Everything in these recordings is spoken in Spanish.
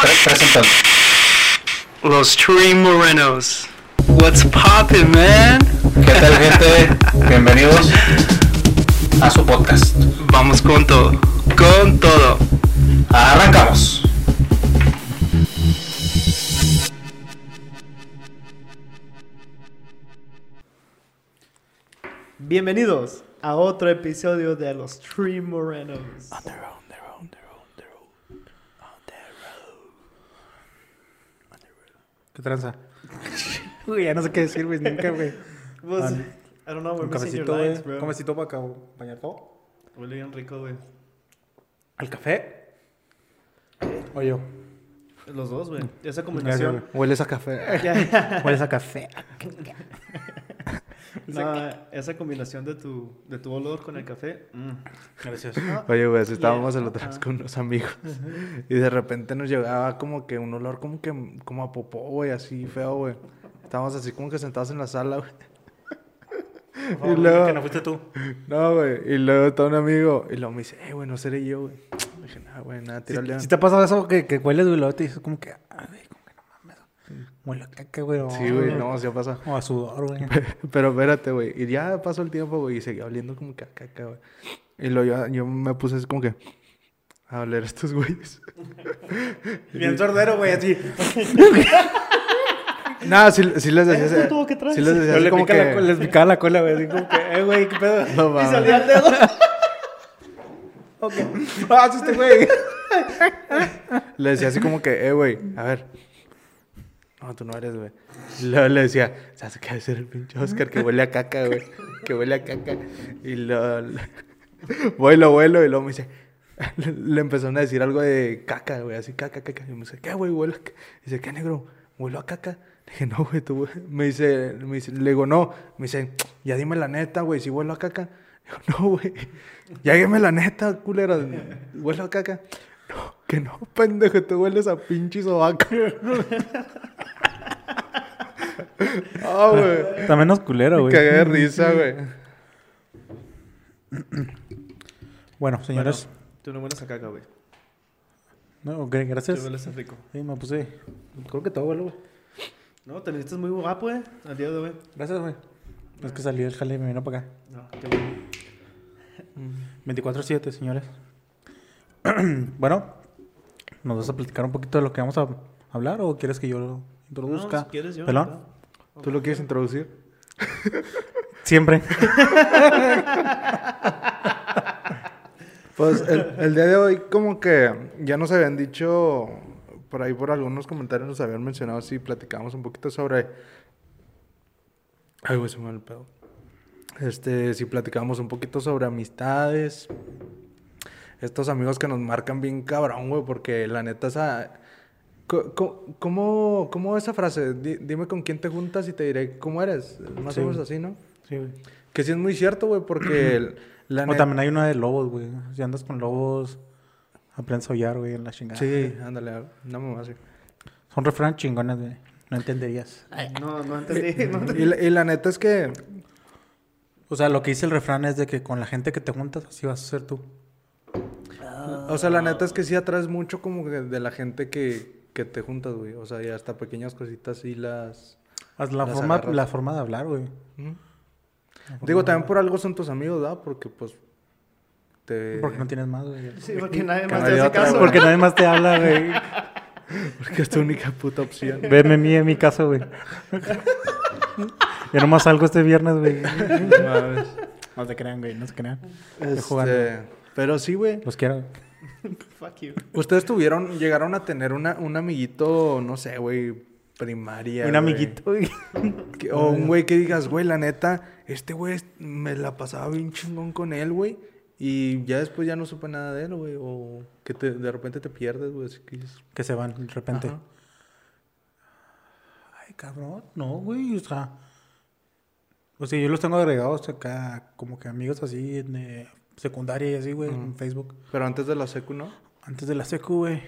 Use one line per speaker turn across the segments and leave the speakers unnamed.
Pre- presentando.
Los Tree Morenos. What's poppin', man?
¿Qué tal, gente? Bienvenidos a su podcast.
Vamos con todo. Con todo.
Arrancamos.
Bienvenidos a otro episodio de Los Tree Morenos.
¿Qué tranza? Uy, ya no sé qué decir, güey, nunca, güey.
Pues,
Ah,
I don't know, we're
Un cafecito, güey. Un cafecito para acompañar todo.
Huele bien rico, güey.
¿Al café? O yo.
Los dos, güey. Esa combinación.
Hueles a café. Hueles a café.
No, esa combinación de tu, de tu olor con el café. mm.
Gracias.
Oye, güey, así estábamos
Yeah.
el otro vez con unos amigos. Y de repente nos llegaba como que un olor como que como a popó, güey, así feo, güey. Estábamos así como que sentados en la sala, güey.
Y
luego-
Que no fuiste tú.
No, güey. Y luego todo un amigo. Y luego me dice, eh, güey, no seré yo, güey. Dije, nada, güey, nada, tírale.
Si te ha pasado eso que, que hueles, güey, luego te dices como que, ay, güey, como que no mames. Huele a caca, güey.
Sí, güey, no, sí pasa.
O a sudor, güey.
Pero espérate, güey. Y ya pasó el tiempo, güey, y seguía oliendo como que a caca, güey. Y luego yo, yo me puse así como que a oler a estos güeyes.
Bien sordero, güey, así.
Nada, sí, sí les decía.
¿Eh,
así-
puto, qué traes?
Sí les decía así
le
como que.
la les picaba la cola, güey. Así como que, eh, güey, qué pedo.
No
Y salía el dedo.
Ok. Ah, este güey.
Le decía así como que, eh, güey, a ver. No, tú no eres, güey. Luego le decía, ¿sabes qué va a ser el pinche Oscar que huele a caca, güey? Que huele a caca. Y voy, lo vuelo y luego me dice, le, empezaron a decir algo de caca, güey, así caca, caca. Y me dice, ¿qué, güey? Huelo a caca. Dice, ¿qué, negro? ¿Huelo a caca? Le dije, no, güey, tú, güey. Me dice, me dice, le digo, no. Me dice, ya dime la neta, güey, si huelo a caca. Le digo, no, güey. Ya dime la neta, culera. ¿Huelo a caca? Que no, pendejo, tú hueles a pinche sobaco. Ah, güey.
Está menos culero, güey.
cagué de risa, güey.
Bueno, señores.
Tú no hueles a caca, güey.
No, ok,
Tú
gracias.
hueles a rico.
Sí, me puse. Creo que todo, güey. güey.
No, te necesitas muy guapo, güey. Al día de hoy.
Gracias, güey. Es que salí del jale y me vino para acá.
No, qué bueno.
24-7, señores. bueno, ¿nos vas a platicar un poquito de lo que vamos a hablar o quieres que yo lo introduzca?
No, si quieres yo.
¿Pelón?
¿Tú lo quieres introducir?
Siempre.
Pues el, el día de hoy, como que ya nos habían dicho, por ahí por algunos comentarios nos habían mencionado si platicamos un poquito sobre. Ay, güey, se me va el pedo. Este, si platicamos un poquito sobre amistades. Estos amigos que nos marcan bien cabrón, güey, porque la neta esa. co- co- ¿Cómo, cómo esa frase? Di- dime con quién te juntas y te diré cómo eres. Más
Sí,
o menos así, ¿no?
Sí, güey.
Que sí es muy cierto, güey, porque la
O
neta.
también hay una de lobos, güey. Si andas con lobos, aprendes a hollar, güey, en la chingada.
Sí, ándale, una mamá así.
Son refranes chingones, güey. No entenderías.
No, no entendí. No entendí.
Y la, y la neta es que,
O sea, lo que dice el refrán es de que con la gente que te juntas, así vas a ser tú.
O sea, la neta es que sí atraes mucho como que de la gente que, que te juntas, güey. O sea, y hasta pequeñas cositas sí las...
Haz La
Las
forma,
agarras.
la forma de hablar, güey.
Digo, también por algo son tus amigos, ¿verdad? Porque pues te...
Porque no tienes más, güey.
Sí, porque nadie más
no
te hace
otra,
caso.
Porque nadie más te habla, güey.
Porque es tu única puta opción.
Veme mí en mi casa, güey. Yo nomás salgo este viernes, güey.
Mames.
No se crean, güey, no se crean. Estoy jugando.
Este, pero sí, güey.
Los quiero.
Fuck you.
Ustedes tuvieron, llegaron a tener una, un amiguito, no sé, güey, primaria.
Un
güey.
amiguito, güey.
Que- O un güey que digas, güey, la neta, este güey me la pasaba bien chingón con él, güey. Y ya después ya no supe nada de él, güey. O que te, de repente te pierdes, güey. Que
se van de repente.
Ajá.
Ay, cabrón. No, güey. O sea. O sea, yo los tengo agregados acá, como que amigos así de secundaria y así, güey, en Facebook.
Pero antes de la secu, ¿no?
Antes de la secu, güey.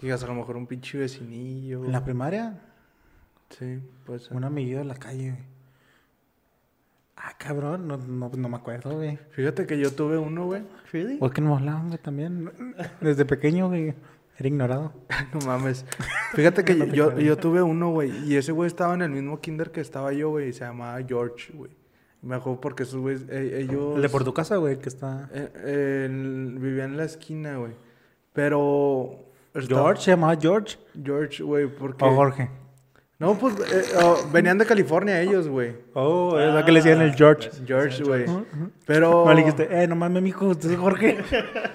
Digas, a lo mejor un pinche vecinillo.
En la primaria,
Sí, puede ser.
un amiguillo de la calle, güey. Ah, cabrón, no, no, no me acuerdo, güey.
Fíjate que yo tuve uno, güey.
¿Really?
¿Por qué no hablaban, güey, también? Desde pequeño, güey. Era ignorado.
No mames. Fíjate que yo, yo tuve uno, güey. Y ese güey estaba en el mismo kinder que estaba yo, güey. Y se llamaba George, güey. Me acuerdo porque esos güeyes, eh, ellos...
El de por tu casa, güey, que está...
eh, eh, vivían en la esquina, güey. Pero... estaba-
George, se llamaba George.
George, güey, porque...
O Jorge.
No, pues eh, oh, venían de California ellos, güey.
Oh, es lo que le decían el George.
George, güey. Pero...
No le dijiste, eh, no mames, mijo, usted es Jorge.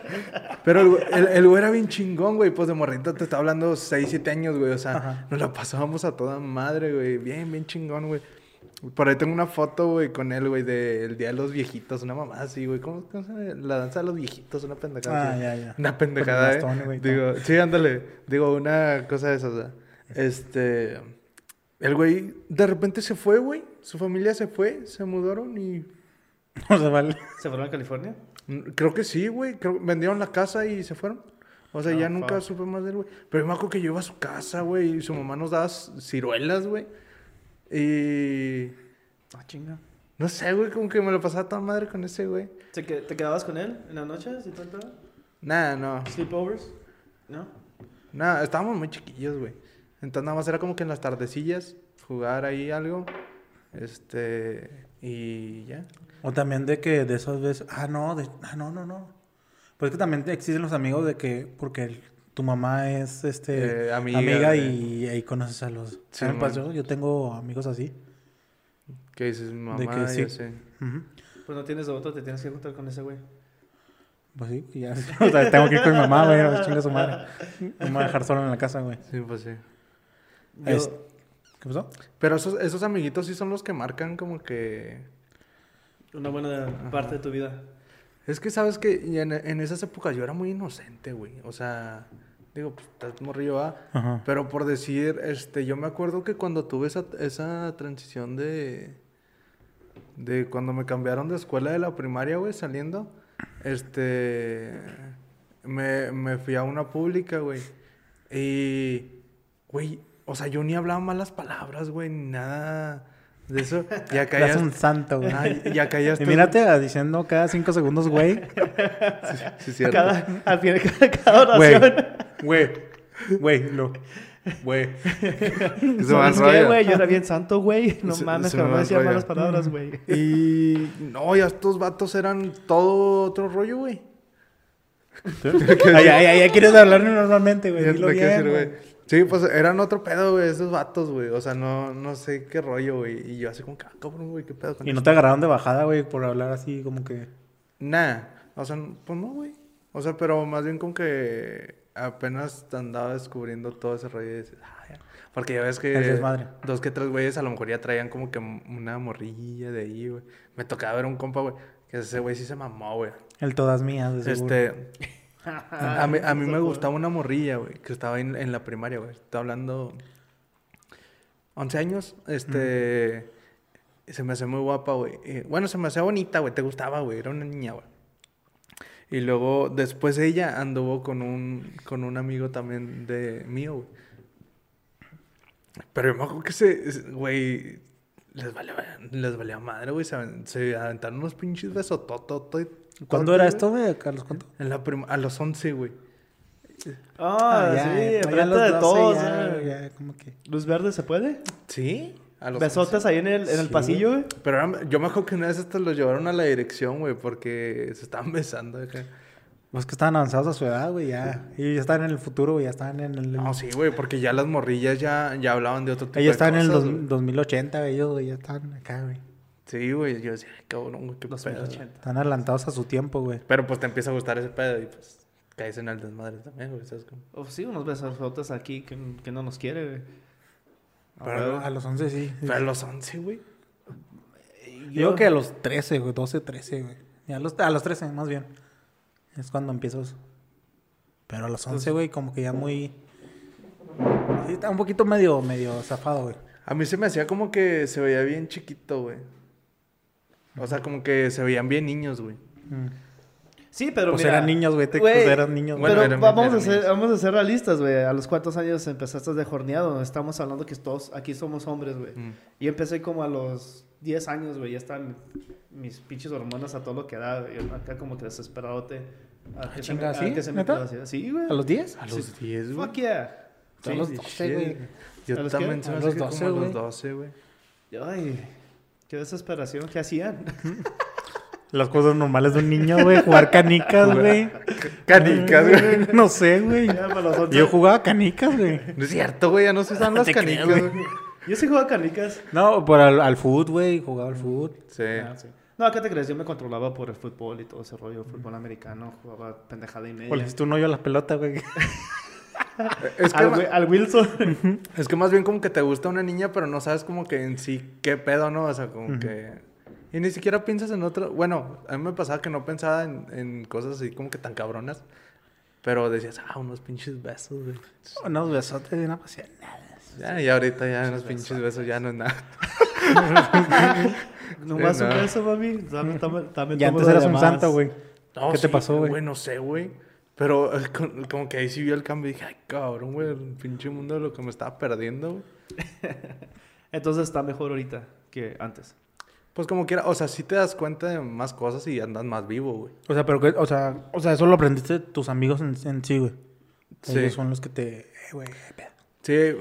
Pero el, güey- el, el güey era bien chingón, güey. Pues de morrito te está hablando 6, 7 años, güey. O sea,
Ajá.
nos la pasábamos a toda madre, güey. Bien, bien chingón, güey. Por ahí tengo una foto, güey, con él, güey, del Día de los Viejitos. Una mamá así, güey. ¿Cómo, cómo se llama? La danza de los viejitos, una pendejada.
Ah,
así.
ya, ya.
Una pendejada,
Con bastón,
eh.
güey,
Digo, sí, ándale. Digo, una cosa de esas. Este... El güey de repente se fue, güey. Su familia se fue, se mudaron y...
No se vale.
¿Se fueron a California?
Mm, Creo que sí, güey. Creo vendieron la casa y se fueron. O sea,
Ah,
ya nunca
fuck.
supe más de él, güey. Pero me acuerdo que yo iba a su casa, güey, y su mamá nos daba ciruelas, güey. Y...
Ah, chinga.
No sé, güey, como que me lo pasaba toda madre con ese, güey.
¿Te, que- te quedabas con él en la noche? ¿Sí tanto?
Nada, no.
¿Sleepovers? ¿No?
Nada, estábamos muy chiquillos, güey. Entonces nada más era como que en las tardecillas jugar ahí algo. Este... Y ya.
O también de que de esas veces. Ah, no, de... ah, no, no, no. Pues es que también existen los amigos de que. Porque tu mamá es este
Eh, amiga de-
y ahí conoces a los.
Sí,
me pasó, yo tengo amigos así.
¿Qué dices, mamá?
De que
Ya
sí.
sé.
Pues no tienes de otro, te tienes que juntar con ese güey.
Pues sí, ya. O sea, tengo que ir con mi mamá, güey. no, Chinga su madre. No me voy a dejar solo en la casa, güey.
Sí, pues sí.
Yo,
Es- ¿Qué pasó?
Pero esos, esos amiguitos sí son los que marcan como que...
Una buena parte de tu vida.
Es que sabes que en, en esas épocas yo era muy inocente, güey. O sea, digo, pues estás morrillo, ¿va?
Ajá.
Pero por decir, este, yo me acuerdo que cuando tuve esa, esa transición de... De cuando me cambiaron de escuela de la primaria, güey, saliendo. Este... Me, me fui a una pública, güey. Y... Güey, o sea, yo ni hablaba malas palabras, güey, ni nada de eso. Y acá ya...
un santo, güey.
Y acá ya
Y mírate ah, diciendo cada cinco segundos, güey.
Sí, cierto.
Cada, al final cada
Güey.
oración.
Güey. Güey, lo. Güey.
Se va al
¿Sabes qué,
rollo.
güey? Yo era bien santo, güey. No
Se-
mames,
se
que
me
no decía malas palabras, güey.
Y no, ya estos vatos eran todo otro rollo, güey.
Ay, ay, ay, ya quieres hablar normalmente, güey. Dilo
no
bien, güey.
Sí, pues eran otro pedo, güey, esos vatos, güey. O sea, no, no sé qué rollo, güey. Y yo así como que, ah, cabrón, güey, qué pedo con
Y no te agarraron de bajada, güey, por hablar así como que.
Nah, o sea, pues no, güey. O sea, pero más bien como que apenas andaba descubriendo todo ese rollo y dices, ah, ya. Porque ya ves que dos que tres güeyes a lo mejor ya traían como que una morrilla de ahí, güey. Me tocaba ver un compa, güey, que ese güey sí se mamó, güey.
El todas mías, de seguro.
Este, a mí, a mí me gustaba una morrilla, güey, que estaba en, en la primaria, güey. Estaba hablando 11 años, este, se me hacía muy guapa, güey. Eh, Bueno, se me hacía bonita, güey, te gustaba, güey, era una niña, güey. Y luego, después ella anduvo con un, con un amigo también de mío, güey. Pero yo me acuerdo que se, güey, les valía, les valía madre, güey. Se, aven- se aventaron unos pinches besotototos.
¿Cuándo era esto, güey, Carlos? ¿Cuánto?
En la prim- a los 11, güey.
Ah,
ya,
sí,
ya, ya
enfrente de
12
todos.
ya,
eh.
ya, como que.
¿Luz verde se puede?
¿Sí? A los
Besotes
11.
ahí en el, en el
Sí.
pasillo, güey.
Pero eran- yo me acuerdo que una vez hasta los llevaron a la dirección, güey, porque se estaban besando. acá.
Pues que estaban avanzados a su edad, güey, ya. Y ya estaban en el futuro, güey, ya estaban en el.
No, sí, güey, porque ya las morrillas ya, ya hablaban de otro tipo
Ellos
de
estaban en el
cosas,
dos-
güey.
2080, güey, ellos, güey, ya estaban acá, güey.
Sí, güey, yo decía, "Ay, cabrón, güey, qué pedo.
2080.
Están adelantados a su tiempo, güey.
Pero pues te empieza a gustar ese pedo y pues caes en el desmadre también, güey, ¿sabes cómo?
Oh, sí, unos besotes aquí que, que no nos quiere, güey. A
Pero.
A los 11 sí.
Pero a los 11, güey.
Yo digo que a los 13, güey, 12, 13, güey. A los, a los 13, más bien. Es cuando empiezo eso. Pero a los 11, güey, como que ya muy... Sí, está un poquito medio, medio zafado, güey.
A mí se me hacía como que se veía bien chiquito, güey. O sea, como que se veían bien niños, güey.
Mm.
Sí, pero
Pues
mira,
eran niños, güey, te-
güey,
pues eran niños,
Bueno,
pero
eran-
vamos,
eran
a ser,
niños.
vamos a ser realistas, güey. A los cuántos años empezaste de jorneado. Estamos hablando que todos aquí somos hombres, güey.
Mm.
Y empecé como a los 10 años, güey. Ya están mis pinches hormonas a todo lo que da. güey. Acá como que desesperadote. A que se
chinga,
a
¿sí?
que se me. Sí, güey.
¿A los 10?
A los 10, güey.
Fuck yeah.
A los 12, güey.
Yo
¿A
también se me
A los
que
12,
como a los
güey.
12, güey.
Ay, qué desesperación. ¿Qué hacían?
Las cosas normales de un niño, güey. Jugar canicas, güey.
Canicas, güey.
No sé, güey. Yo jugaba canicas, güey.
No es cierto, güey. Ya no se usan las canicas, güey.
Yo sí jugaba canicas.
No, por al, al foot, güey. Jugaba al foot.
Sí.
Ah, sí. No, ¿qué te crees? Yo me controlaba por el fútbol y todo ese rollo. Fútbol americano. Jugaba pendejada y media.
O le hiciste un hoyo a la pelota, güey.
Es que,
al, Wilson.
es que más bien como que te gusta una niña, pero no sabes como que en sí qué pedo, ¿no? O sea, como que... Y ni siquiera piensas en otro... Bueno, a mí me pasaba que no pensaba en, en cosas así como que tan cabronas. Pero decías, ah, unos pinches besos, güey.
Unos besotes y una pasión.
Ya, y ahorita ya unos pinches besos ya no es nada.
Nomás
Sí,
un
no.
beso, mami. Dame, dame, dame
antes eras un santo, güey.
No,
¿Qué te
sí,
pasó, güey?
no sé, güey. Pero eh, con- como que ahí sí vio el cambio y dije, ay, cabrón, güey, el pinche mundo de lo que me estaba perdiendo, güey.
Entonces está mejor ahorita que antes.
Pues como quiera, o sea, sí te das cuenta de más cosas y andas más vivo, güey.
O sea, pero que, o sea, o sea, eso lo aprendiste de tus amigos en, en sí, güey.
Sí.
Ellos son los que te, eh, güey, qué pedo.
Sí,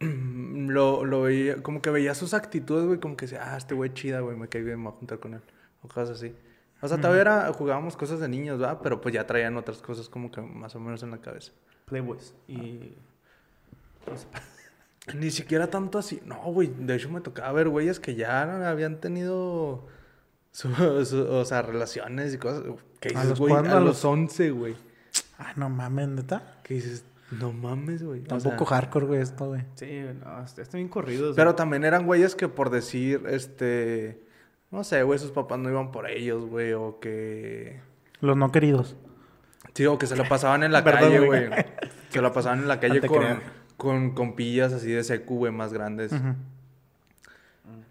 mm, lo, lo veía, como que veía sus actitudes, güey, como que decía, ah, este güey chida, güey, me cae bien, me voy a juntar con él. O cosas así. O sea, todavía era, jugábamos cosas de niños, ¿verdad? Pero pues ya traían otras cosas como que más o menos en la cabeza.
Playboys. Y.
Ni siquiera tanto así. No, güey. De hecho, me tocaba ver güeyes que ya habían tenido. su- su- o sea, relaciones y cosas. ¿Qué
¿A
dices,
los
güey?
cuándo?
A
¿A
los
los-
11, güey.
Ah, no mames, neta.
¿Qué dices? No mames, güey. O
Tampoco
sea,
hardcore, güey, esto, güey.
Sí, no, está está bien corridos.
pero
güey.
también eran güeyes que por decir, este. No sé, güey, sus papás no iban por ellos, güey. O que.
Los no queridos.
Sí, o que se la pasaban en la calle,
güey.
Se la pasaban en la calle con, con compillas así de secu, güey, más grandes.
Ujú.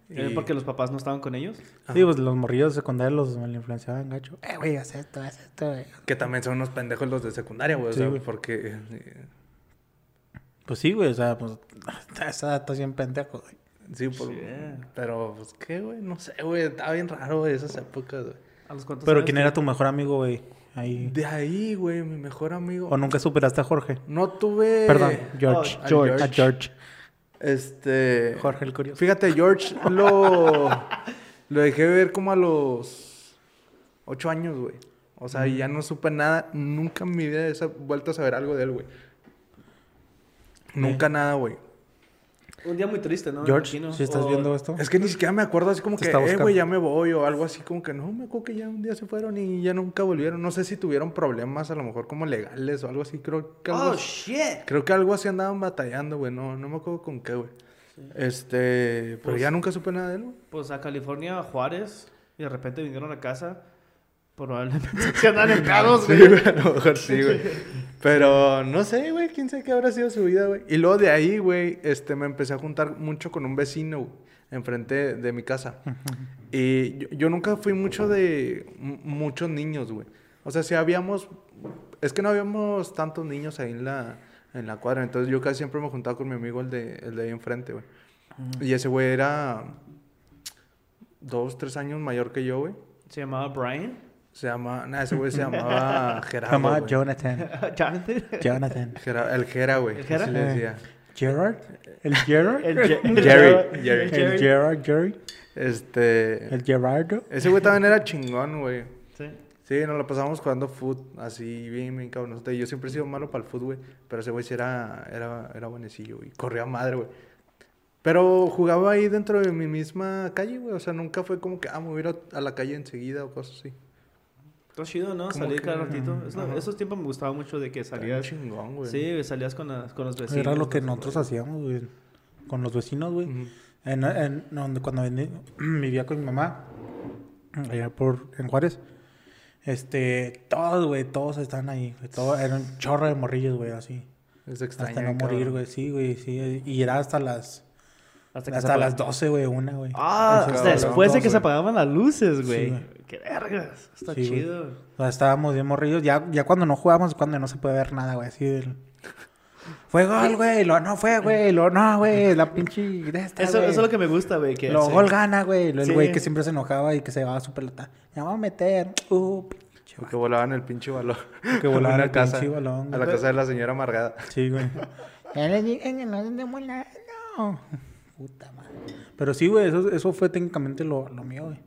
¿Eh,
Y-
Porque los papás no estaban con ellos.
Sí, pues los morrillos de secundaria los influenciaban gacho. Eh, güey, haz esto, haz esto, güey.
Que también son unos pendejos los de secundaria, güey.
Sí,
o sea,
güey.
porque. eh,
Pues sí, güey, o sea, pues a esa edad estás bien pendejo, güey.
Sí, por-
Sí.
pero pues qué, güey, no sé, güey, estaba bien raro güey, esas épocas, güey.
¿A los cuantos
Pero
años
¿quién era tu mejor amigo, güey? Ahí.
De ahí, güey, mi mejor amigo.
¿O nunca superaste a Jorge?
No tuve.
Perdón, George.
oh, a
George.
George.
A George.
Este.
Jorge el curioso.
Fíjate, George lo. lo dejé ver como a los. ocho años, güey. O sea, y ya no supe nada. Nunca en mi vida he vuelto a saber algo de él, güey. Nunca nada, güey.
Un día muy triste, ¿no?
George, si estás
O-
viendo esto.
Es que ni siquiera me acuerdo así como que,
está
eh, güey, ya me voy o algo así como que no, me acuerdo que ya un día se fueron y ya nunca volvieron. No sé si tuvieron problemas a lo mejor como legales o algo así. Creo que algo,
Oh, shit.
creo que algo así andaban batallando, güey. No, no me acuerdo con qué, güey. Este, pero
Pues-
ya nunca supe nada de él, güey.
Pues a California, a Juárez. Y de repente vinieron a casa. Probablemente se andan empleados,
Sí,
güey.
güey, a lo mejor sí, güey. Pero no sé, güey, quién sabe qué habrá sido su vida, güey. Y luego de ahí, güey, este, me empecé a juntar mucho con un vecino, güey, enfrente de mi casa. Y yo, yo nunca fui mucho de muchos niños, güey. O sea, si habíamos, es que no habíamos tantos niños ahí en la, en la cuadra. Entonces yo casi siempre me juntaba con mi amigo, el de, el de ahí enfrente, güey. Y ese güey era dos, tres años mayor que yo, güey.
Se llamaba Brian.
Se llama, nada, ese güey se llamaba Gerardo.
Llamaba
güey.
Jonathan.
Jonathan.
Jonathan.
Gera- el Gera, güey.
¿El Gera?
así le decía.
Gerard. El Gerard.
El Ge- el
Jerry, Jerry.
El
El Gerard, Jerry.
Este.
El Gerardo.
Ese güey también era chingón, güey.
Sí.
Sí, nos lo pasamos jugando foot, así bien, bien cabrón. Yo siempre he sido malo para el fútbol, güey. Pero ese güey sí era, era, era buenecillo, güey. Corría madre, güey. Pero jugaba ahí dentro de mi misma calle, güey. O sea, nunca fue como que, ah, me voy a ir a la calle enseguida o cosas así.
Está chido, ¿no? Salir cada ratito. Es esos tiempos me gustaba mucho de que salías.
chingón, güey.
Sí, salías con, las- con los vecinos.
Era lo que
¿no?
nosotros hacíamos, güey. Con los vecinos, güey. En, en- donde cuando vení- vivía con mi mamá, allá por, en Juárez, este, todos, güey, todos están ahí, güey, todo, era un chorro de morrillos, güey, así,
Es extraño.
hasta no morir,
cabrón.
güey, sí, güey, sí, y era hasta las,
Hasta, que
hasta,
se apag-
las 12, güey, una, güey.
Ah, hasta después de que se apagaban las luces, güey.
Sí.
Qué vergas. Está
Sí,
chido.
O sea, estábamos bien morrillos, ya, ya cuando no jugábamos, cuando no se puede ver nada, güey, así del... Fue gol, güey, lo no fue, güey, lo no, güey, la pinche de esta,
Eso, eso es lo que me gusta, güey. Que
Lo
sí.
gol gana, güey. Lo- El
Sí.
güey que siempre se enojaba y que se llevaba su pelota. Ya vamos a meter. Uh, pinche
Porque volaban el pinche balón.
Que volaban el
casa,
pinche balón,
A la casa de la señora amargada.
Sí, güey. Ya le dije que no. Puta madre. Pero sí, güey, eso, eso fue técnicamente lo, lo mío, güey.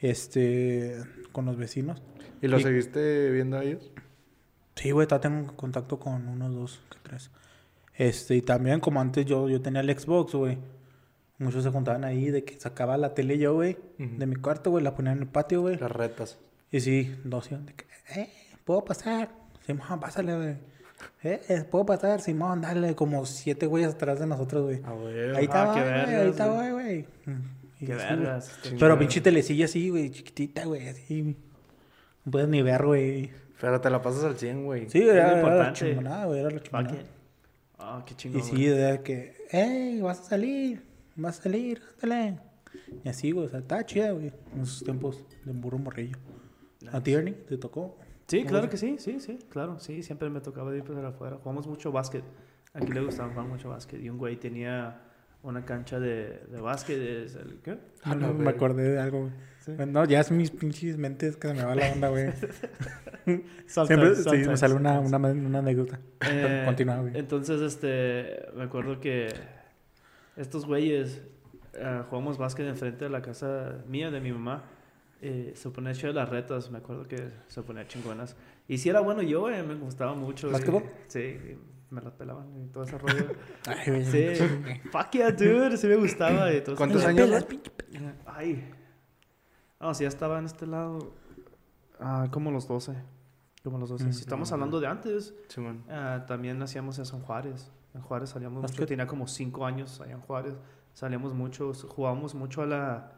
Este, con los vecinos.
¿Y lo
Sí.
seguiste viendo a ellos?
Sí, güey, todavía tengo contacto con unos dos, que tres. Este, y también como antes yo, yo tenía el Xbox, güey. Muchos se juntaban ahí de que sacaba la tele yo, güey, de mi cuarto, güey, la ponía en el patio, güey.
Las retas.
Y sí, dos, de que, eh, ¿puedo pasar? Simón, pásale, güey. Eh, eh, ¿puedo pasar? Simón, dale, como siete güeyes atrás de nosotros, güey.
Ah, güey.
Ahí está,
qué
güey, ahí está,
güey.
güey. Mm,
Qué vergas. este.
Pero pinche telecilla así, güey, chiquitita, güey, así. No puedes ni ver, güey.
Pero te la pasas al 100, güey.
Sí, era, era la
importante.
chingonada, güey, era la chingonada.
Ah, qué chingón.
Y sí, de que, hey, vas a salir, vas a salir, ándale. Y así, güey, o sea, estaba chida, güey, en esos tiempos de burro morrillo. ¿A ti, Ernie, te tocó?
Sí, claro que sí, sí, sí, claro, sí, siempre me tocaba ir para afuera. Jugamos mucho básquet. Aquí le gustaba jugar mucho básquet. Y un güey tenía una cancha de, de básquet. es el- ¿Qué?
Ah, no, me acordé de algo.
Sí.
No, ya es mis pinches mentes que se me va la onda, güey. Siempre sí, me sale una, una, una anécdota.
Eh,
Continúa, güey.
Entonces, este, me acuerdo que estos güeyes eh, jugamos básquet enfrente de la casa mía, de mi mamá. Eh, se ponía chido las retas, me acuerdo que se ponía chingonas. Y si era bueno yo, güey, me gustaba mucho.
¿Básquetbol?
Sí, me las pelaban y todo ese rollo.
Ay.
Sí, fuck yeah, dude, sí me gustaba. Y todo
¿Cuántos años?
Pelas,
Ay. No, si ya estaba en este lado, ah, como los 12. Como los 12.
Mm.
Si estamos hablando de antes,
Simón.
Ah, también hacíamos en Juárez. En Juárez salíamos
¿Más
mucho.
que-
Tenía como cinco años allá en Juárez. Salíamos mucho, jugábamos mucho a la...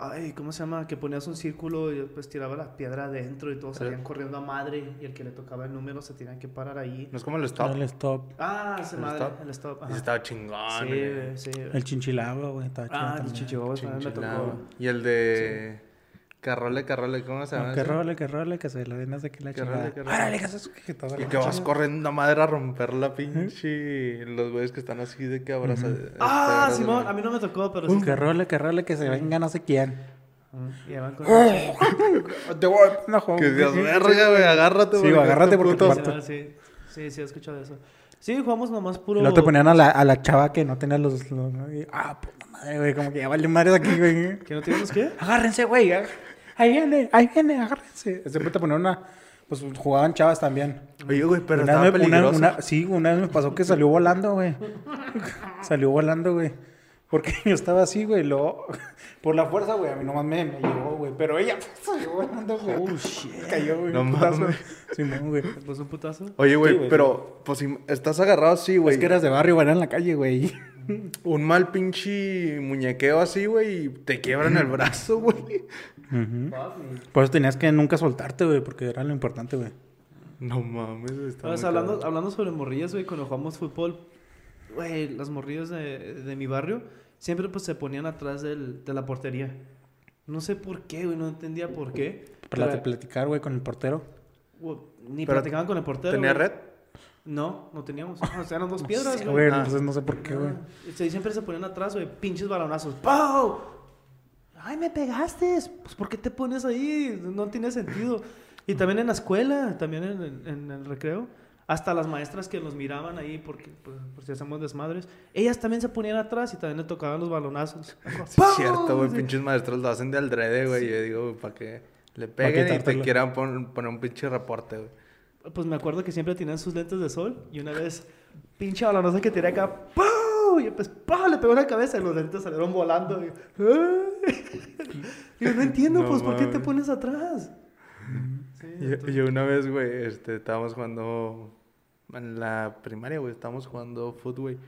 Ay, ¿cómo se llama? Que ponías un círculo y después tiraba la piedra adentro y todos salían corriendo a madre y el que le tocaba el número se tenía que parar ahí.
No es como el stop.
El stop.
Ah, se
¿El
madre,
stop?
el stop.
Y
ajá.
estaba chingón.
Sí, sí.
El chinchilagua, güey. Estaba
Ah, el
también
me tocó.
Y el de... Carrole, carrole, ¿cómo se llama?
No, que
ese?
role, que se lo den aquí la
Que
chingada.
role, que role.
Árale, que que todo
Y que vas
chingada.
corriendo a madre a romper la pinche... Los güeyes que están así de que abraza... este,
Ah,
abrazan
Simón,
la-
a mí no me tocó, pero sí.
Que role, que se venga no sé quién.
Y van con-
Te voy no, joder.
Que Dios verga, güey, agárrate.
Sí,
güey,
güey, agárrate porque te parto.
Sí, sí, sí, he escuchado eso. Sí, jugamos nomás puro...
Luego te ponían a la, a la chava que no tenía los... los- ah, puta madre, güey. Como que ya vale madres aquí, güey.
¿Que no teníamos qué?
Agárrense, güey. ag- Ahí viene, ahí viene, agárrense. Siempre te ponían una... Pues jugaban chavas también.
Oye, güey, pero
Una
estaba
me- una-
peligroso.
una- sí, una vez me pasó que salió volando, güey. salió volando, güey. Porque yo estaba así, güey. Luego, por la fuerza, güey, a mí nomás me, me llegó, güey. Pero ella salió volando, güey.
Oh, shit.
Cayó, güey.
No
un putazo.
mames.
Sí, no, güey.
¿Te puso un putazo?
Oye, güey,
Sí, güey,
pero pues si estás agarrado así, güey.
Es que eras de barrio, güey, era en la calle, güey.
Un mal pinche muñequeo así, güey, y te quiebran el brazo, güey.
Por eso tenías que nunca soltarte, güey, porque era lo importante, güey.
No mames, güey. está
Pues, hablando,
cabrón.
hablando sobre morrillas, güey, cuando jugamos fútbol, güey, las morrillas de, de mi barrio siempre pues se ponían atrás del, de la portería. No sé por qué, güey, no entendía por qué.
Para
Pero,
platicar, güey, con el portero.
ni
Pero,
platicaban con el portero.
¿Tenía red?
No, no teníamos. O sea, eran dos piedras,
Sí,
güey.
güey,
Ah.
entonces no sé por qué, güey.
Ah, sí, siempre se ponían atrás, güey, pinches balonazos. ¡Pau! ¡Ay, me pegaste! Pues, ¿por qué te pones ahí? No tiene sentido. Y también en la escuela, también en, el- en el recreo. Hasta las maestras que nos miraban ahí porque, por, por si hacemos desmadres. Ellas también se ponían atrás y también le tocaban los balonazos.
Sí, es cierto, güey.
Sí.
Pinches maestros lo hacen de aldrede, güey. Yo digo, para que le peguen y te quieran pon- poner un pinche reporte, güey.
Pues me acuerdo que siempre tenían sus lentes de sol. Y una vez, pinche balonazo que tiré acá. ¡Pau! Y pues, ¡pau! Le pegó en la cabeza y los lentes salieron volando. Y, yo, no entiendo,
No
pues, ¿por qué te pones atrás? Sí,
Yo,
entonces-
yo una vez, güey, este, estábamos jugando en la primaria, güey, estábamos jugando fútbol, güey.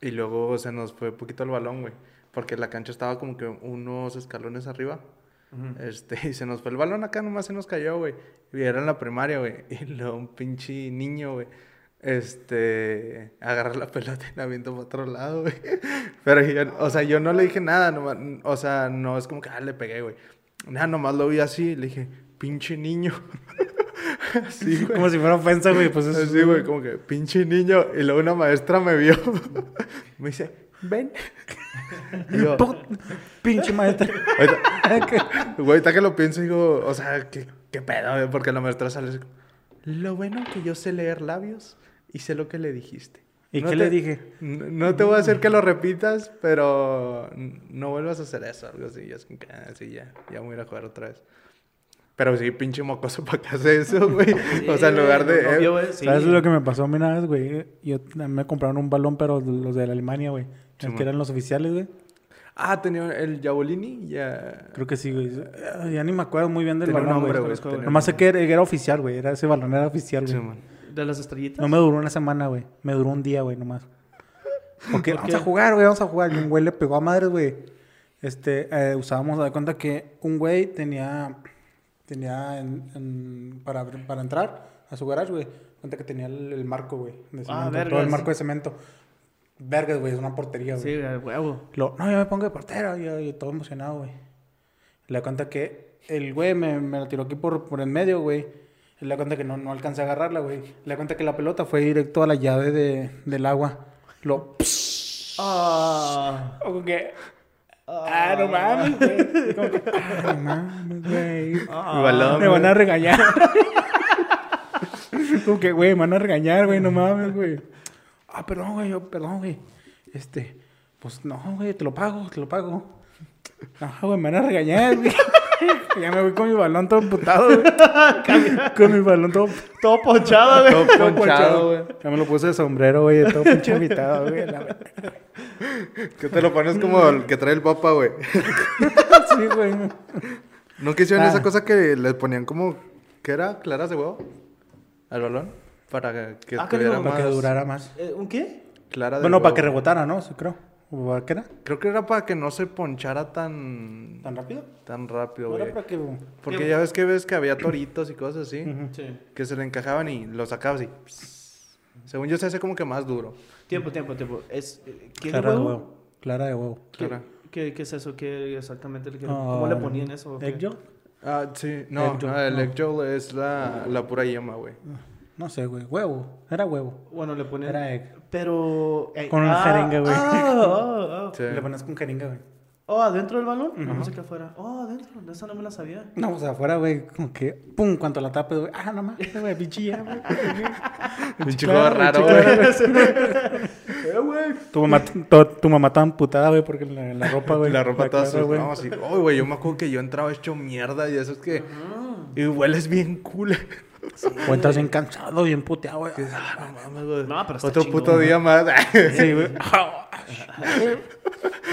Y luego se nos fue poquito el balón, güey. Porque la cancha estaba como que unos escalones arriba. Este, y se nos fue el balón acá, nomás se nos cayó, güey. Y era en la primaria, güey. Y luego un pinche niño, güey. Este, agarra la pelota y la avienta para otro lado, güey. Pero yo, o sea, yo no le dije nada, nomás, o sea, no es como que, ah, le pegué, güey. Nada, nomás lo vi así, le dije, pinche niño. así.
Como si fuera ofensa, güey. Pues eso
Así, güey, como que, pinche niño. Y luego una maestra me vio. me dice, ven. Y yo,
Pinche maestra.
ahorita- Güey, ahorita que lo pienso, digo, o sea, ¿qué, ¿qué pedo? güey? Porque la maestra sale así lo bueno que yo sé leer labios y sé lo que le dijiste.
¿Y
No
qué
te-
le dije?
No, no te voy a hacer que lo repitas, pero no vuelvas a hacer eso, algo así. Ya, es como que, ah, ya, ya voy a ir a jugar otra vez. Pero sí, pinche mocoso para que hace eso, güey. o sea, en lugar de...
No, no sí.
¿Sabes lo que me pasó a mí una vez, güey? Yo me compraron un balón, pero los de la Alemania, güey.
Sí,
El que eran los oficiales, güey.
Ah, tenía el Jabolini, ya...
Creo que sí, güey. Ah, Ya ni me acuerdo muy bien del
Tenía
balón,
nombre,
güey.
güey.
Nomás sé que era, era oficial, güey. Era ese balón, era oficial,
Sí,
güey.
man.
¿De las estrellitas?
no me duró una semana, güey. Me duró un día, güey, nomás. Porque
¿Por
vamos a jugar, güey, vamos a jugar. Y un güey le pegó a madres, güey. Este, eh, usábamos, a dar cuenta que un güey tenía, tenía en- en- para, para entrar a su garage, güey. Cuenta que tenía el, el marco, güey. de
Ah,
cemento,
vergas.
todo el marco de cemento. Vergas, güey, es una portería, güey.
Sí, a huevo.
Lo, no, yo me pongo de portero, yo, yo todo emocionado, güey. Le da cuenta que el güey me, me lo tiró aquí por, por en medio, güey. Le da cuenta que no, no alcancé a agarrarla, güey. Le da cuenta que la pelota fue directo a la llave de, del agua. Lo...
Ah.
Como que... Ah, no mames, güey. Como que, ah, no mames, güey.
Balón,
Me van a regañar. Como que, güey, me van a regañar, güey, no mames, güey. Ah, perdón, güey, yo, perdón, güey. Este, pues no, güey, te lo pago, te lo pago. No, güey, me van a regañar, güey. ya me voy con mi balón todo emputado, güey. con mi balón todo,
Todo ponchado, güey.
Todo ponchado, güey.
Ya me lo puse de sombrero, güey, todo pinche invitado, güey. la.
Que te lo pones como el que trae el papa, güey.
sí, güey.
¿No quisieron
Ah.
esa cosa que le ponían como... ¿Qué era? ¿Claras de huevo? Al balón. Para que
Ah, carajo.
más...
Para que durara más.
Eh, ¿Un qué?
Clara de
Bueno, para que rebotara, ¿no? Sí, creo. ¿O para qué era?
Creo que era para que no se ponchara tan...
¿Tan rápido?
Tan rápido, güey.
era para que...
Porque ya ves que ves que había toritos y cosas así.
Sí.
Que se le encajaban y lo sacabas y... Según yo se hace como que más duro.
Tiempo, tiempo, tiempo. Es, eh, ¿Qué
Clara de
huevo?
huevo. Clara de huevo.
¿Qué,
Clara.
qué, qué es eso? ¿Qué exactamente?
Ah,
¿Cómo le ponían eso?
¿Egg?
Ah, sí. No,
Egg yolk,
no, el
no.
egg es la, la pura yema, güey.
No sé, güey. Huevo. Era huevo.
Bueno, le ponían...
Era egg.
Pero... eh,
Con una jeringa, güey.
Ah, ah, ah.
Sí.
Le pones con jeringa, güey.
Oh, ¿adentro del balón? No pensé que afuera. Oh, adentro. De esa no me la sabía.
No, o sea, afuera, güey, como que, pum, cuanto la tapes, güey. Ah, no mames, güey, ya, güey.
Juego raro, güey.
Eh, güey.
Tu mamá, tu, tu mamá tan putada, güey, porque la, la ropa, güey.
La ropa toda sucia.
güey.
No, sí. Ay, güey, yo me acuerdo que yo entraba hecho mierda y eso es que... Y hueles bien cool.
O estás bien cansado, bien puteado, güey.
Ah, no mames, güey.
No, pero está
Otro
chingón,
puto
güey.
día más.
Sí, güey.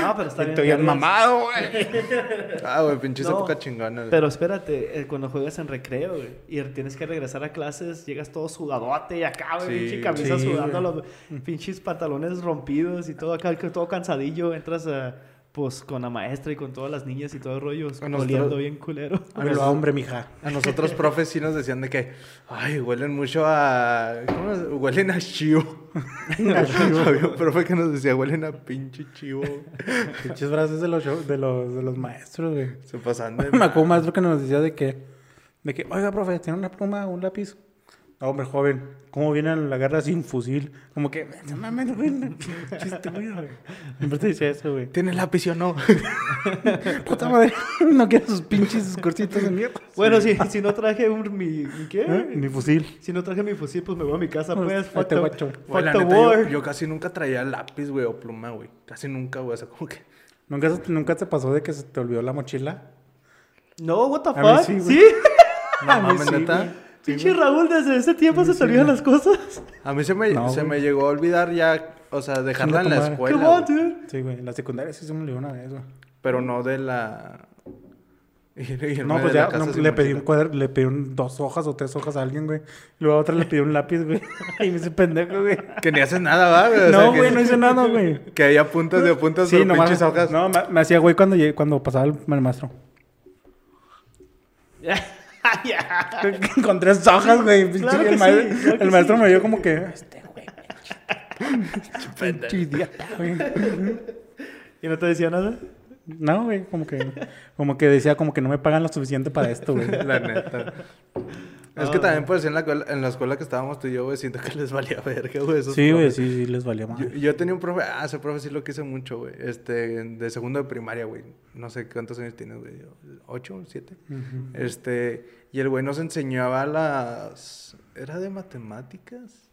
No, pero está bien.
Estoy bien mamado, güey.
ah, güey, pinches
No,
época chingona. güey.
Pero espérate, eh, cuando juegas en recreo, güey, y tienes que regresar a clases, llegas todo sudadote y acá, güey,
Sí,
pinche camisa
sí,
sudando,
güey.
los pinches pantalones rompidos y todo acá, todo cansadillo, entras a, pues con la maestra y con todas las niñas y todo el rollo,
A
oliendo bien culero.
Pero hombre, mija.
A nosotros profes sí nos decían de que, ay, huelen mucho a... ¿Cómo? es? Huelen a chivo. Había un profe que nos decía, huelen a pinche chivo.
Pinches frases de los, show- de los, de los maestros, güey.
Se pasan de...
Me acuerdo un maestro que nos decía de que, de que, oiga, profe, ¿tiene una pluma un lápiz? No, hombre, joven, ¿cómo viene a la guerra sin fusil? Como que, no mames, güey, no, chiste, güey. Siempre te decía eso, güey.
¿Tienes lápiz o no?
Puta madre, no quiero sus pinches discursitos de mierda.
Bueno, si, si no traje un, mi, ¿mi qué?
¿Eh? Mi fusil.
Si no traje mi fusil, pues me voy a mi casa,
Pues,
pues.
ahí
Fuck
te
the,
guacho.
fuck
Güey, la
the
neta, yo,
war.
yo casi nunca traía lápiz, güey, o pluma, güey. Casi nunca, güey. O sea, como que...
¿Nunca, se- ¿Nunca te pasó de que se te olvidó la mochila?
No, what the
A mí
fuck.
sí,
¿Sí?
güey.
No
A mí
mames,
sí,
neta.
Pinche Raúl, desde ese tiempo se te olvidan las cosas.
A mí se me,
No,
se
güey.
me llegó a olvidar ya, o sea, dejarla en la escuela.
Come on,
güey,
dude.
Sí, güey, en la secundaria sí se me olvidó una vez, güey.
pero no de la...
No, pues ya no, le pedí un cuaderno, le pedí un- dos hojas o tres hojas a alguien, güey. Luego a otra le pedí un lápiz, güey. y me hice pendejo, güey.
Que ni haces nada, ¿va? güey? O sea,
No,
que-
güey, no hice nada, güey.
Que había puntas de puntas
Sí,
de
nomás.
pinches hojas.
No, me, me hacía güey cuando, llegué- cuando pasaba el, el maestro. Con tres hojas, güey.
Claro
el,
sí,
maestro,
claro que
el maestro
sí.
me vio como que. Este, güey. Pinche idiota, güey.
¿Y no te decía nada?
No, güey, como que, como que decía como que no me pagan lo suficiente para esto, güey.
La neta. Es que también, pues, en la, escuela- en la escuela que estábamos tú y yo, güey, siento que les valía verga, güey.
Sí, güey, sí, sí, les valía más.
Yo, yo tenía un profe, ah, ese profe sí lo quise mucho, güey. Este, de segundo de primaria, güey. No sé cuántos años tienes, güey. ¿Ocho? ¿Siete? Este, y el güey nos enseñaba las... ¿Era de matemáticas?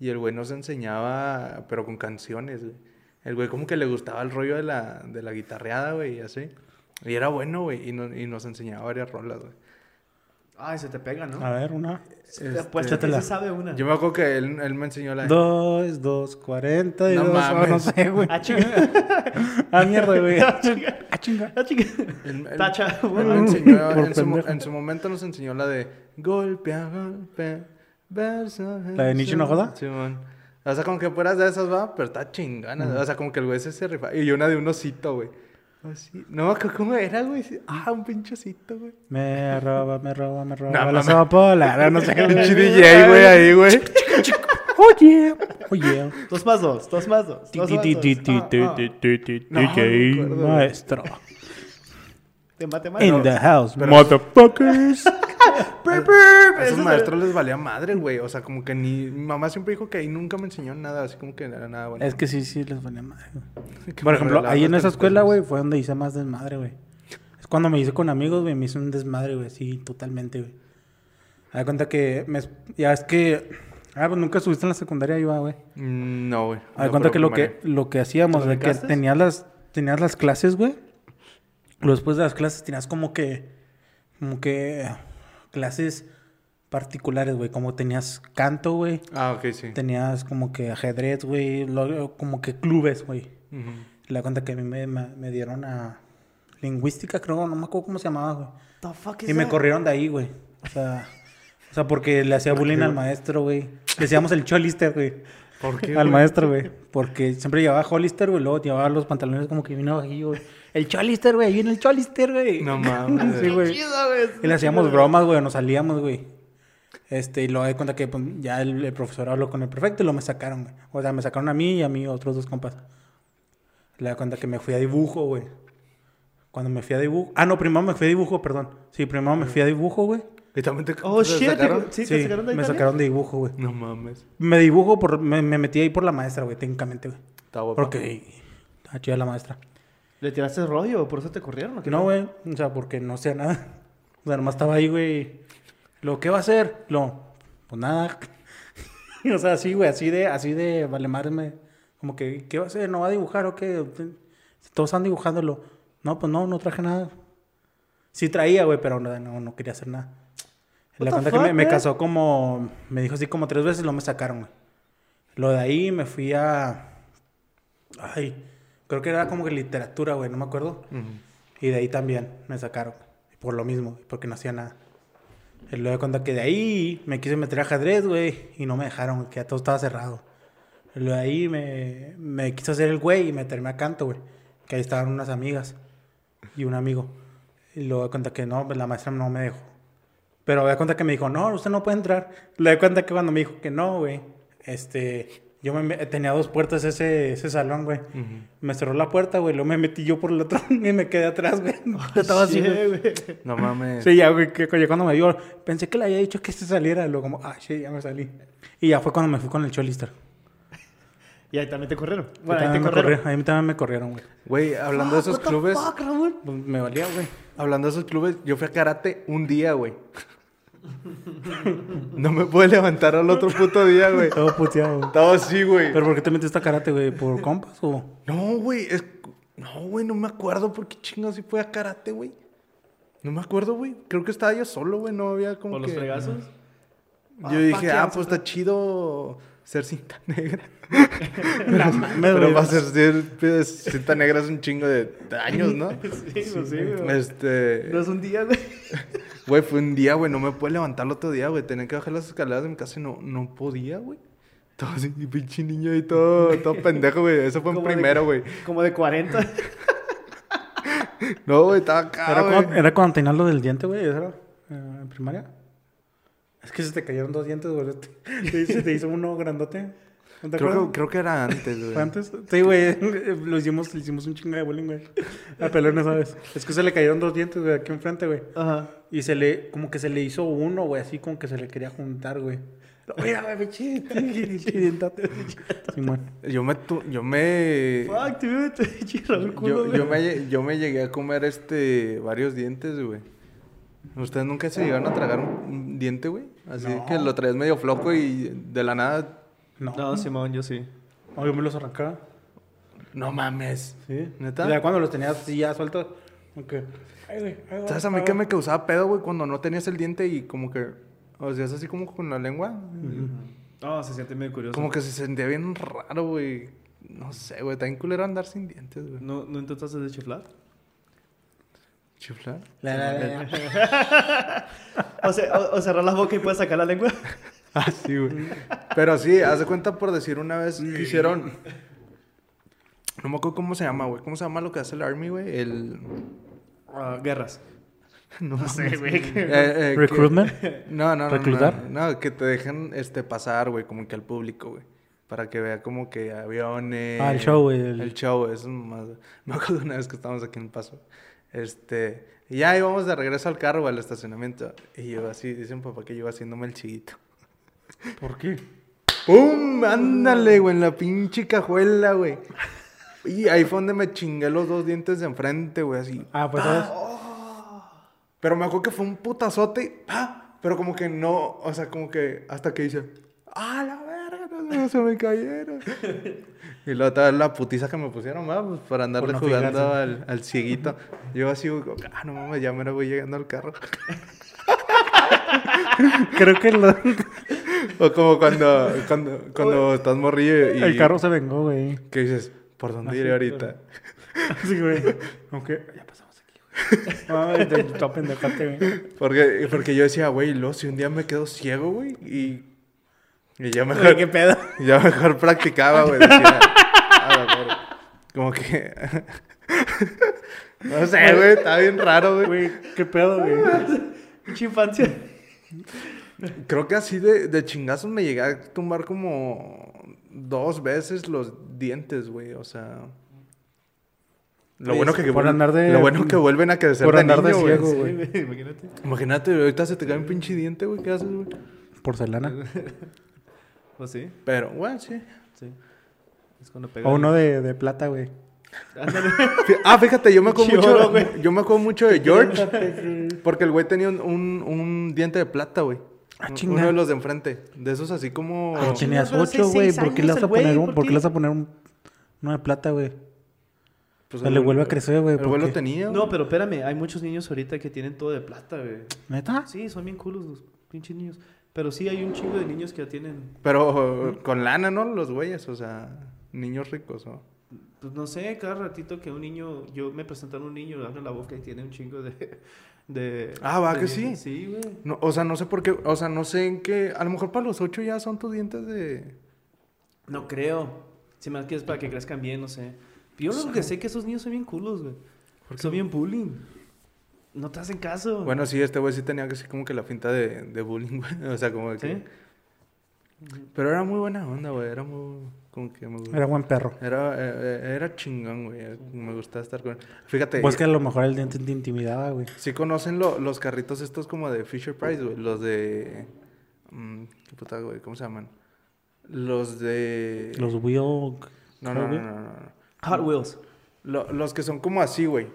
Y el güey nos enseñaba, pero con canciones, güey. El güey como que le gustaba el rollo de la, de la guitarreada, güey, y así. Y era bueno, güey, y, no- y nos enseñaba varias rolas, güey.
Ay, se te pega, ¿no?
A ver, una.
Te apuesto que
échatela.
sí sabe una.
Yo me acuerdo que él, él me enseñó la...
Dos, dos, cuarenta y
No
dos.
mames.
No sé, güey.
Ah, chinga.
Ah, mierda, güey.
Ah, chinga.
Ah, chinga.
Ah, chinga.
Él-
Tacha.
él
Bueno,
me enseñó,
Por
en, su, en momento nos enseñó la de golpe a golpe, verso.
¿La de Nietzsche no joda?
Simón. O sea, como que fueras de esas, va, pero está chingona. O sea, como que el güey se se rifa. Y una de un osito, güey. Así. No, ¿cómo era, güey? Ah, un pinche osito, güey.
Me roba, me roba, me roba.
No,
la sopola. No sé.
Pinche DJ, güey, ahí, güey.
Oye, oye.
Dos más dos, dos más dos. Ah, ah.
DJ maestro. In the house, motherfuckers.
A esos maestros les valía madre, güey. O sea, como que ni... Mi mamá siempre dijo que ahí nunca me enseñó nada. Así como que no era nada bueno.
Es que sí, sí, les valía madre. güey. Por
me
ejemplo, ahí en esa escuela, güey, fue donde hice más desmadre, güey. Es cuando me hice con amigos, güey, me hice un desmadre, güey, sí, totalmente, güey. Me da cuenta que, me, ya es que, ah, pues nunca estuviste en la secundaria, iba, güey.
Mm, No, güey.
Me da
No,
cuenta que lo, que lo que hacíamos,
¿Te
de que tenías las, tenías las clases, güey. Después de las clases tenías como que, como que, clases particulares, güey. Como tenías canto, güey.
Ah, ok, sí.
Tenías como que ajedrez, güey. Como que clubes, güey.
Ujú.
Le da cuenta que a mí me, me- me dieron a lingüística, creo, no me acuerdo cómo se llamaba, güey.
The fuck is
Y me corrieron de ahí, güey. O sea, o sea, porque le hacía bullying al maestro, güey. Le decíamos el cholister, güey.
¿Por qué,
Al
güey?
maestro, güey. Porque siempre llevaba Hollister, güey. Luego llevaba los pantalones como que vino bajillo, güey. El cholister, güey. Ahí viene el cholister, güey.
No mames.
Sí, güey.
Chido, güey.
Y le hacíamos bromas, güey. Nos salíamos, güey. Este, y luego de cuenta que pues, ya el, el profesor habló con el prefecto y lo me sacaron, güey. O sea, me sacaron a mí y a mí otros dos compas. Le da cuenta que me fui a dibujo, güey. Cuando me fui a dibujo. Ah, no, primero me fui a dibujo, perdón. Sí, primero me fui a dibujo, güey.
¿Y también te,
Oh, shit.
sacaron?
¿Sí,
Sí,
te sacaron de ahí
me
también?
sacaron de dibujo, güey.
No mames.
Me dibujo por. Me, me metí ahí por la maestra, güey, técnicamente, güey.
Está guapa.
Porque. Está chida la maestra.
¿Le tiraste rollo? ¿Por eso te corrieron?
No, güey. O sea, porque no hacía nada. O sea, nomás estaba ahí, güey. Lo, ¿qué va a hacer? Lo, pues nada. o sea, así, güey, así de, así de vale madre, Como que, ¿qué va a hacer? ¿No va a dibujar o qué? Todos están dibujándolo. No, pues no, no traje nada. Sí traía, güey, pero no, no, no quería hacer nada. La cuenta que me, me
man?
casó como... Me dijo así como tres veces, lo me sacaron, güey. Lo de ahí me fui a... Ay, creo que era como que literatura, güey, no me acuerdo.
Ujú.
Y de ahí también me sacaron. Por lo mismo, porque no hacía nada. Y luego de cuenta que de ahí me quise meter a ajedrez, güey. Y no me dejaron, que ya todo estaba cerrado. Y luego de ahí me, me quise hacer el güey y meterme a canto, güey. Que ahí estaban unas amigas y un amigo. Y luego de cuenta que no, pues la maestra no me dejó. Pero de cuenta que me dijo, no, usted no puede entrar. Le de cuenta que cuando me dijo que no, güey. Este, yo me, tenía dos puertas ese, ese salón, güey. Me cerró la puerta, güey. Luego me metí yo por el otro y me quedé atrás, güey. Estaba así,
Sí,
güey.
güey.
No mames.
Sí, ya, güey, que que cuando me vio, pensé que le había dicho que se saliera. Luego como, ah, sí, ya me salí. Y ya fue cuando me fui con el Cholister.
Y ahí también te corrieron.
Ahí
Bueno, ahí te
también me
corrieron.
corrieron, ahí también me corrieron, güey.
Güey, hablando de esos
What the
clubes,
fuck?
Pues me valía, güey.
hablando de esos clubes, yo fui a karate un día, güey. No me pude levantar al otro puto día, güey.
Todo puteado, güey.
Estaba así, güey.
¿Pero por qué te metiste a karate, güey? ¿Por compas o...?
No, güey, es... No, güey, no me acuerdo por qué chingados sí fue a karate, güey. No me acuerdo, güey. Creo que estaba yo solo, güey. No había como
¿Por los
que...
fregazos?
Yo
Ah,
dije, ah, pues está chido ser cinta negra.
Me
Pero
dolió.
para ser ser, cinta negra es un chingo de años, ¿no?
Sí, pues sí, güey.
Este...
No es un día, güey.
Güey, fue un día, güey. No me pude levantar el otro día, güey. Tenía que bajar las escaleras de mi casa y no, no podía, güey. Todo así, pinche niño y todo, todo pendejo, güey. Eso fue en
de-
primero, güey.
Como de 40.
No, güey, estaba acá,
¿Era,
güey.
cuando, era cuando tenías lo del diente, güey? ¿Eso era? eh, ¿En primaria? Es que se te cayeron dos dientes, güey. Te, te hizo- te hizo uno grandote. ¿No te
Creo que, creo que era antes, güey.
¿Fue antes? Sí, güey. Lo hicimos, le hicimos un chingo de bullying, güey. A pelón, ¿sabes? Es que se le cayeron dos dientes, güey, aquí enfrente, güey.
Ajá.
Y se le, como que se le hizo uno, güey, así como que se le quería juntar, güey. Mira, güey, pinche.
Yo me... tu- Yo me...
Fuck, dude. Chirra el culo,
Yo, me, yo me llegué a comer este varios dientes, güey. ¿Ustedes nunca se llegaron a tragar un, un diente, güey? Así
No.
que lo traes medio flojo y de la nada...
No.
No, Simón, yo sí.
No, yo me los arrancaba.
No mames.
Sí.
¿Neta?
Ya cuando los tenías así ya sueltos. Ok. Ay, güey. ay, güey,
¿Sabes a mí que me causaba pedo, güey? Cuando no tenías el diente y como que... O sea, es así como con la lengua.
No, se siente medio curioso.
Como que se sentía bien raro, güey. No sé, güey. Está bien culero andar sin dientes, güey.
¿No, ¿No intentaste de chiflar?
La, la, la, la.
O, sea, o, o cerrar la boca y puedes sacar la lengua.
Ah, sí, güey. Pero sí, haz de cuenta por decir una vez que hicieron... No me acuerdo cómo se llama, güey. ¿Cómo se llama lo que hace el Army, güey? El...
Ah, guerras.
No,
No sé, güey.
Eh, eh, que-
¿Recruitment?
No, no, no.
¿Reclutar?
No, no, que te dejan este, pasar, güey, como que al público, güey. Para que vea como que aviones.
Ah, el show, güey,
El,
el-
show, eso es más. Me acuerdo una vez que estábamos aquí en el paso. Este. Y ya íbamos de regreso al carro, al estacionamiento. Y yo así, dice un papá que yo haciéndome el chiguito.
¿Por qué?
¡Pum! Ándale, güey, en la pinche cajuela, güey. Y ahí fue donde me chingué los dos dientes de enfrente, güey, así.
Ah, pues sabes.
Pero me acuerdo que fue un putazote, ¡pa! Pero como que no, o sea, como que hasta que dice, ¡ah, la verga! No, se me cayeron. Y luego toda la putiza que me pusieron, ¿va? Pues para andarle
no
jugando al, al cieguito. Yo así, ah, no mames, ya me voy llegando al carro.
Creo que lo-
o como cuando, cuando, cuando estás morrillo y...
el carro se vengó, güey.
Que dices, ¿por dónde
Así,
iré ahorita?
Sí, güey. Aunque ya pasamos aquí, güey. Te pendejate, güey.
Porque, porque yo decía, güey, luego si un día me quedo ciego, güey, y... Y ya mejor...
¿Qué pedo?
Ya mejor practicaba, güey. Decía. Como que. no sé, güey. Está bien raro, güey.
Güey, ¿qué pedo, güey?
Pinche infancia.
Creo que así de, de chingazos me llegué a tumbar como dos veces los dientes, güey. O sea. Lo bueno
sí,
que
por andar de-
Lo bueno que vuelven a crecer
por
de
andar de
niño,
ciego,
Sí,
güey.
güey, imagínate.
Imagínate, ahorita se te cae un pinche diente, güey. ¿Qué haces, güey?
Porcelana.
¿O sí?
Pero, güey, sí.
Sí. Es cuando pega.
O uno de, de plata, güey.
Ah, fíjate, yo me acuerdo mucho. yo me acuerdo mucho de George. Porque el güey tenía un, un, un diente de plata, güey.
Ah.
Uno de los de enfrente. De esos así como.
Ah, tenías
pero
ocho, güey. ¿Por qué le vas a poner un,
¿por
¿por qué
qué?
le vas a poner un, uno de plata, güey?
Pues,
O sea, le vuelve a crecer, güey.
El
¿por
güey lo
qué?
tenía.
No, pero espérame, hay muchos niños ahorita que tienen todo de plata, güey.
¿Neta?
Sí, son bien culos los pinches niños. Pero sí hay un chingo de niños que ya tienen,
Pero con lana, ¿no? Los güeyes, o sea, niños ricos, ¿no?
pues no sé, cada ratito que un niño, yo me presentaron un niño, le abre la boca y tiene un chingo de... de
Ah, ¿va
de
que sí?
Sí, güey.
No, o sea, no sé por qué, o sea, no sé en qué. A lo mejor para los ocho ya son tus dientes de.
No creo. Si más que es para que crezcan bien, no sé. Yo lo que sé que esos niños son bien culos, güey. Son bien bullying. No te hacen caso.
Bueno, sí, este güey sí tenía que ser como que la finta de, de bullying, güey. O sea, como de que.
¿Sí?
Pero era muy buena onda, güey. Era muy. Como que me
Era buen perro.
Era, eh, eh, era chingón, güey. Me gustaba estar con él. Fíjate,
Pues que a lo mejor el diente te intimidaba, güey.
sí conocen lo- los carritos estos como de Fisher Price, güey. Los de. mm, ¿Qué puta, güey? ¿Cómo se llaman? Los de.
Los wheel...
No, no, no, no, no, no.
Hot Wheels.
Lo- los que son como así, güey.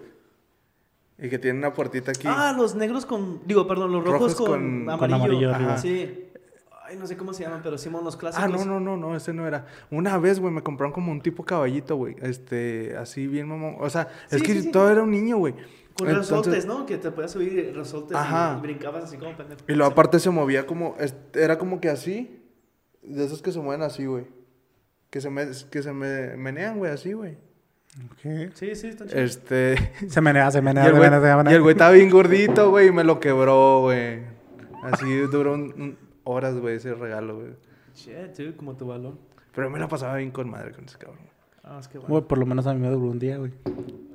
Y que tienen una puertita aquí.
Ah, los negros con... Digo, perdón, los rojos,
Rojos
con,
con-
amarillo.
con amarillo
arriba.
Sí. Ay, no sé cómo se llaman, pero sí, los clásicos.
Ah, no, no, no, no, ese no era. Una vez, güey, me compraron como un tipo caballito, güey. Este, así bien mamón. O sea, es que
sí, sí.
todo era un niño, güey.
Con
Entonces-
resortes, ¿no? Que te podías subir resortes
Ajá.
y, brincabas así como pendejo.
Y luego aparte se movía como, era como que así, de esos que se mueven así, güey. Que se, me, que se me menean, güey, así, güey.
Ok.
Sí, sí, están chidos.
Este...
Se menea, se
y,
menea, se menea, se menea.
y el güey estaba bien gordito, güey, y me lo quebró, güey. Así duró un- un- horas, güey, ese regalo, güey.
Shit, dude, como tu balón.
Pero me la pasaba bien con madre con ese cabrón.
Ah, es que bueno.
Güey, por lo menos a mí me duró un día, güey.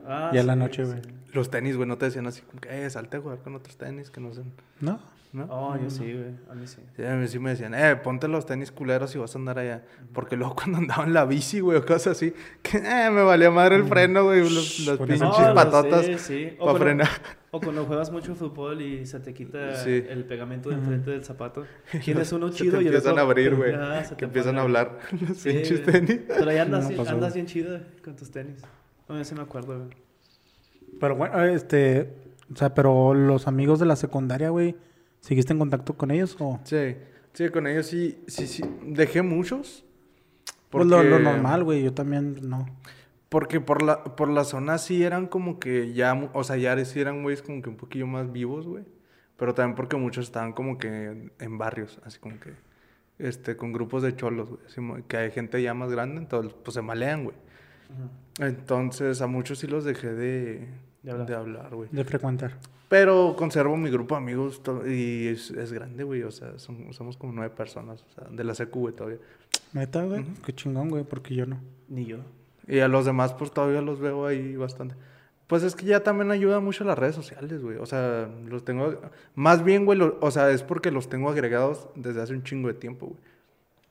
Ah,
ya en la noche,
sí.
güey.
Los tenis, güey, no te decían así como que, eh, salte a jugar con otros tenis que no sean...
¿No?
¿No?
Oh, yo sí, güey. A mí sí.
Sí, a mí sí me decían, eh, ponte los tenis culeros y vas a andar allá. Porque luego cuando andaba en la bici, güey, o cosas así, que eh, me valía madre el freno, güey, los, pinches
No, lo
patotas
sé, sí. O
para
cuando-
frenar.
O cuando juegas mucho fútbol y se te quita
Sí.
el pegamento de enfrente del zapato. Tienes uno chido y el
empiezan a abrir, güey. Que empiezan a hablar los
Sí,
pinches tenis.
Pero ahí andas,
No
andas
güey.
bien chido con tus tenis. No, yo sí me acuerdo, güey.
Pero bueno, este... O sea, pero los amigos de la secundaria, güey, ¿seguiste en contacto con ellos o...?
Sí, sí, con ellos sí, sí, sí. Dejé muchos.
Pues lo, normal, güey, yo también no.
Porque por la, por la zona sí eran como que ya, o sea, ya sí eran güeyes como que un poquillo más vivos, güey. Pero también porque muchos estaban como que en, en barrios, así como que, este, con grupos de cholos, güey. así que hay gente ya más grande, entonces, pues se malean, güey. Entonces, a muchos sí los dejé de,
De hablar.
de hablar, güey.
De frecuentar.
Pero conservo mi grupo de amigos y es, es grande, güey. O sea, son- somos como nueve personas, o sea, de la secu, güey, todavía.
Neta, güey, qué chingón, güey, porque yo no.
Ni yo.
Y a los demás, pues todavía los veo ahí bastante. Pues es que ya también ayuda mucho las redes sociales, güey. O sea, los tengo. Más bien, güey, lo- o sea, es porque los tengo agregados desde hace un chingo de tiempo, güey.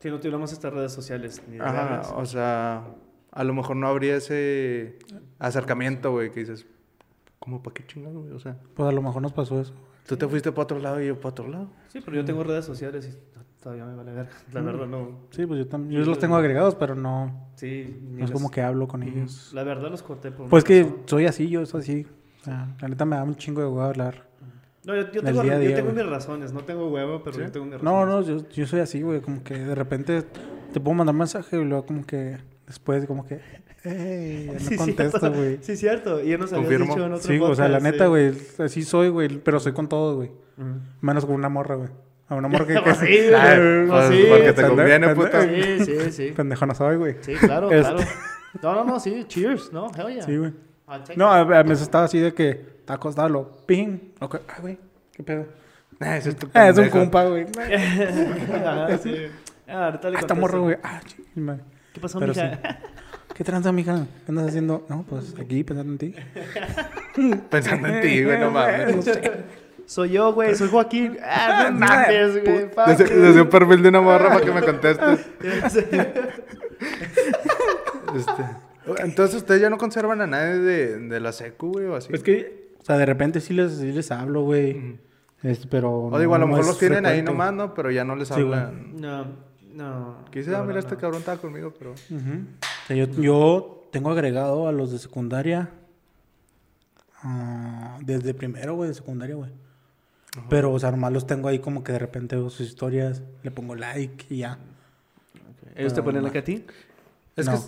Si no tuviéramos estas redes sociales ni de
Ajá,
verlas.
o sea, a lo mejor no habría ese acercamiento, güey, que dices, ¿cómo para qué chingado, güey? O sea,
Pues a lo mejor nos pasó eso.
tú te fuiste para otro lado y yo para otro lado.
Sí, pero yo tengo redes sociales y todavía me vale ver. La verdad, no.
Sí, pues yo también. Yo los tengo agregados, pero no...
Sí, ni
No es como que hablo con ellos.
La verdad los corté por
Pues que
razón.
soy así, yo soy así. O sea, la neta me da un chingo de huevo hablar.
No, yo, yo tengo,
día
yo
día,
tengo mis razones. No tengo huevo, pero
¿Sí?
yo tengo mis
No,
razones.
no, yo, yo soy así, güey. Como que de repente te puedo mandar mensaje y luego como que después como que... Ey, ya no
Sí,
contesto,
cierto.
güey.
Sí, cierto. Y ya nos habías
Confirmo.
dicho en otro
Sí, o sea, la
podcast,
neta,
sí.
güey. Así soy, güey. Pero soy con todo, güey. Menos con una morra, güey. A una morra que... Que
sí, güey.
Ah,
Pues sí.
porque te conviene,
pendejo.
puta.
Sí, sí, sí.
Pendejo no soy, güey.
Sí, claro,
Este-
claro. No, no, no, sí. Cheers, ¿no? Hell yeah.
Sí, güey. No, a, a veces estaba así de que está acostado, lo ping. Ok, Ay, güey, qué pedo.
Ah, ese es tu
Ah, es un compa, güey.
Ajá, sí. Ah, ahorita le
Ah, está morro, güey. Ah, ching.
¿Qué pasó,
Pero
mija?
¿Qué tranza, mija? ¿Qué andas haciendo? No, pues aquí pensando en ti.
Pensando en ti, güey, no mames.
Soy yo, güey. Soy Joaquín. Ah, no mames, güey.
Desde, un perfil de una morra para que me contestes. Este, Entonces, ¿ustedes ya no conservan a nadie de, de la secu, güey, o así?
Es que, o sea, de repente sí les, sí les hablo, güey. Es- pero.
O digo, a lo
no
mejor los tienen ahí nomás, ¿no? Pero ya no les
Sí, güey.
hablan.
No, no.
Dice,
la
ah, mira, este
no.
cabrón estaba conmigo, pero...
Ujú. O sea, yo, yo tengo agregado a los de secundaria. ah, desde primero, güey, de secundaria, güey. Pero, o sea, nomás los tengo ahí como que de repente veo sus historias, le pongo like y ya.
¿Ellos te ponen like a ti?
Es
No.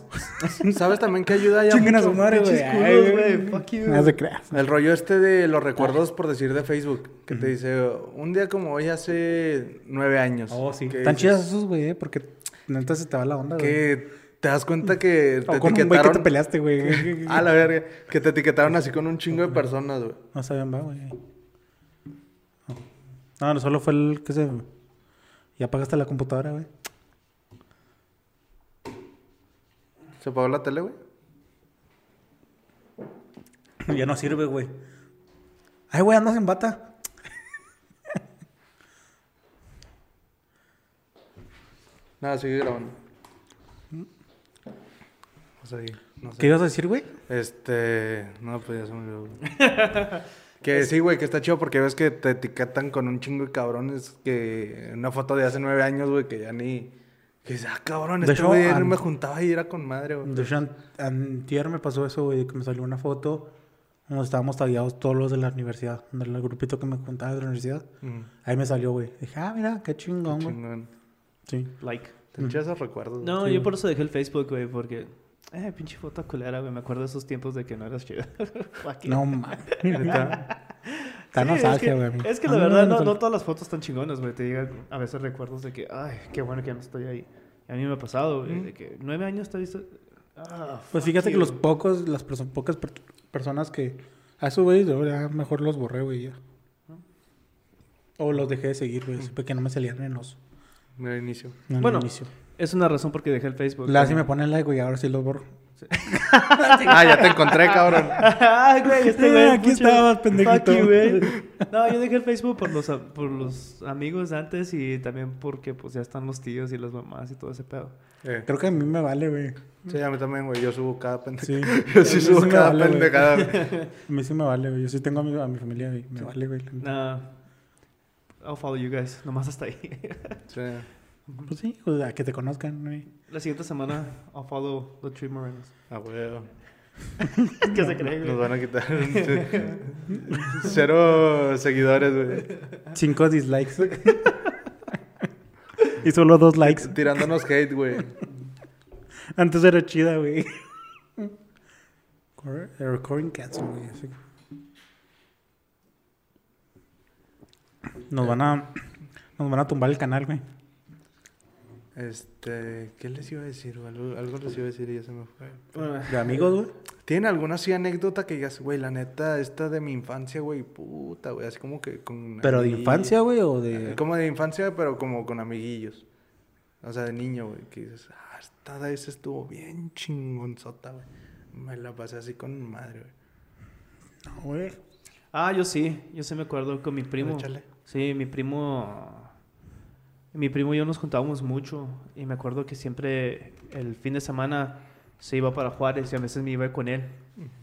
que, ¿sabes también que ayuda ya
Chinguen a su madre, güey.
Fuck you.
No se creas.
El rollo este de los recuerdos, por decir, de Facebook. Que te dice, un día como hoy hace nueve años.
Oh, sí.
dices
chidas esos, güey, eh, porque neta se te va la onda, güey.
Que te das cuenta que te
O con un güey que
etiquetaron...
te peleaste, güey.
A la verga. Que te etiquetaron así con un chingo de personas, güey.
No sabían, va, güey. No, no, solo fue el que se... Y apagaste la computadora, güey.
¿Se apagó la tele, güey?
Ya no sirve, güey. Ay, güey, andas en bata.
Nada, sigue grabando. O sea, no sé.
¿Qué ibas a decir, güey?
Este. No, pues ya se me olvidó. güey. que sí, güey, que está chido porque ves que te etiquetan con un chingo de cabrones que. Una foto de hace nueve años, güey, que ya ni. Que dices, ah, cabrón,
De
este
hecho,
güey
an-
me juntaba y era con madre, güey.
De hecho, an- antier me pasó eso, güey, que me salió una foto donde estábamos tallados todos los de la universidad, del grupito que me contaba de la universidad.
Mm,
Ahí me salió, güey. Dije, ah, mira, qué chingón. Sí.
Like.
Te echas esos recuerdos. güey.
No,
Sí,
yo por eso dejé el Facebook, güey, porque... Eh, pinche foto culera, güey. Me acuerdo de esos tiempos de que no eras chido.
No, mames. Está
Sí,
nostalgia,
es
güey.
que, es que la verdad,
da
no, no todas las fotos están chingonas, güey. Te llegan a veces recuerdos de que, ay, qué bueno que ya no estoy ahí. Y a mí me ha pasado, güey, de que nueve años te visto. Ah,
Pues fíjate que
you.
los pocos, las perso- pocas per- personas que... A eso, güey, yo ya mejor los borré, güey, ya. O los dejé de seguir, güey. Supe que no me salían en los...
Inicio.
en el
Bueno,
inicio.
Es una razón porque dejé el Facebook.
La sí me ponen like, güey, ahora sí los borro.
Ah, ya te encontré, cabrón.
Ay, güey, este
Eh,
güey.
aquí
mucho-
estabas, pendejito.
Fuck you, güey. No, yo dejé el Facebook por los, por los amigos antes y también porque pues ya están los tíos y las mamás y todo ese pedo.
Eh,
Creo que a mí me vale, güey.
Sí, a mí también, güey. Yo subo cada pendejada.
Sí.
Yo sí subo
me
cada
vale,
pendejada.
A mí sí me vale, güey. Yo sí tengo a mi, a mi familia, güey. Me vale, güey.
Nah, I'll follow you guys. Nomás hasta ahí.
Sí.
Pues sí, o sea, que te conozcan.
La siguiente semana I'll follow the Tree Morenos.
Ah, güey.
¿Qué se cree,
Nos van a quitar. Cero seguidores, güey.
Cinco dislikes. y solo dos likes.
Tirándonos hate, güey.
Antes era chida, güey. Eh, Recording cancel, güey. Nos van a... Nos van a tumbar el canal, güey.
Este, ¿qué les iba a decir? güey? Algo, algo les iba a decir y ya se me fue.
De amigos, güey.
¿Tienen alguna así anécdota que digas, güey, la neta, esta de mi infancia, güey, puta, güey, así como que con...
¿Pero de infancia, güey, o de...?
Como de infancia, pero como con amiguillos. O sea, de niño, güey, que dices, ah, esta vez estuvo bien chingonzota, güey. Me la pasé así con madre, güey.
No, güey.
Ah, yo sí. Yo sí me acuerdo con mi primo.
Échale.
Sí, mi primo. Mi primo y yo nos juntábamos mucho. Y me acuerdo que siempre el fin de semana se iba para Juárez y a veces me iba con él.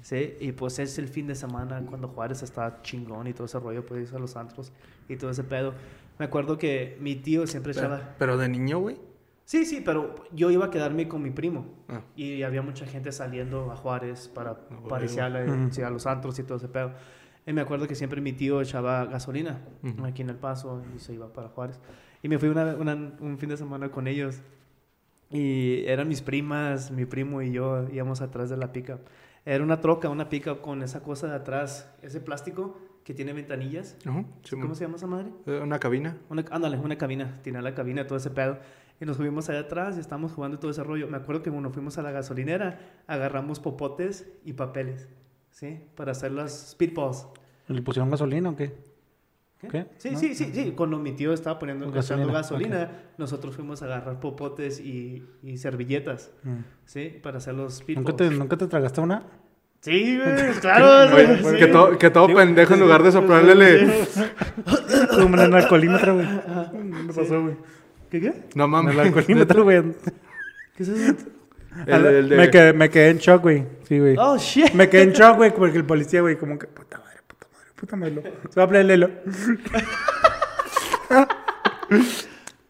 Sí, y pues es el fin de semana cuando Juárez está chingón y todo ese rollo, pues irse a los antros y todo ese pedo. Me acuerdo que mi tío siempre
Pero,
echaba.
pero de niño, güey.
Sí, sí, pero yo iba a quedarme con mi primo.
Ah.
Y había mucha gente saliendo a Juárez para
huevo.
pariciarle
Ujú.
sí, a los antros y todo ese pedo. Y me acuerdo que siempre mi tío echaba gasolina aquí en El Paso y se iba para Juárez. Y me fui una- una- un fin de semana con ellos. Y eran mis primas, mi primo y yo íbamos atrás de la pickup. Era una troca, una pickup con esa cosa de atrás, ese plástico que tiene ventanillas.
Sí,
¿Cómo se llama esa madre?
Eh, Una cabina.
Una, ándale, una cabina. Tiene la cabina, todo ese pedo. Y nos subimos allá atrás y estábamos jugando todo ese rollo. Me acuerdo que cuando fuimos a la gasolinera, agarramos popotes y papeles, ¿sí? Para hacer las speedballs.
¿Le pusieron gasolina o qué?
¿Qué? Sí,
¿No?
sí, sí, sí. Cuando mi tío estaba poniendo
Gasolina,
gasolina, gasolina nosotros fuimos a agarrar popotes y, y servilletas,
Mm.
¿sí? Para hacer los speedballs.
¿Nunca te, ¿Nunca te tragaste una?
Sí, güey, claro.
Oye,
sí.
que, todo, que todo pendejo en lugar de soplarle le...
Como en el alcoholímetro, güey. ¿Qué pasó, güey?
¿Qué qué?
No
En
mames.
el alcoholímetro, güey.
¿Qué es eso?
El, el de...
me, quedé, me quedé en shock, güey. Sí, güey.
Oh, shit.
Me quedé en shock, güey, porque el policía, güey, como que, puta puta madre. Se va a hablar Lelo.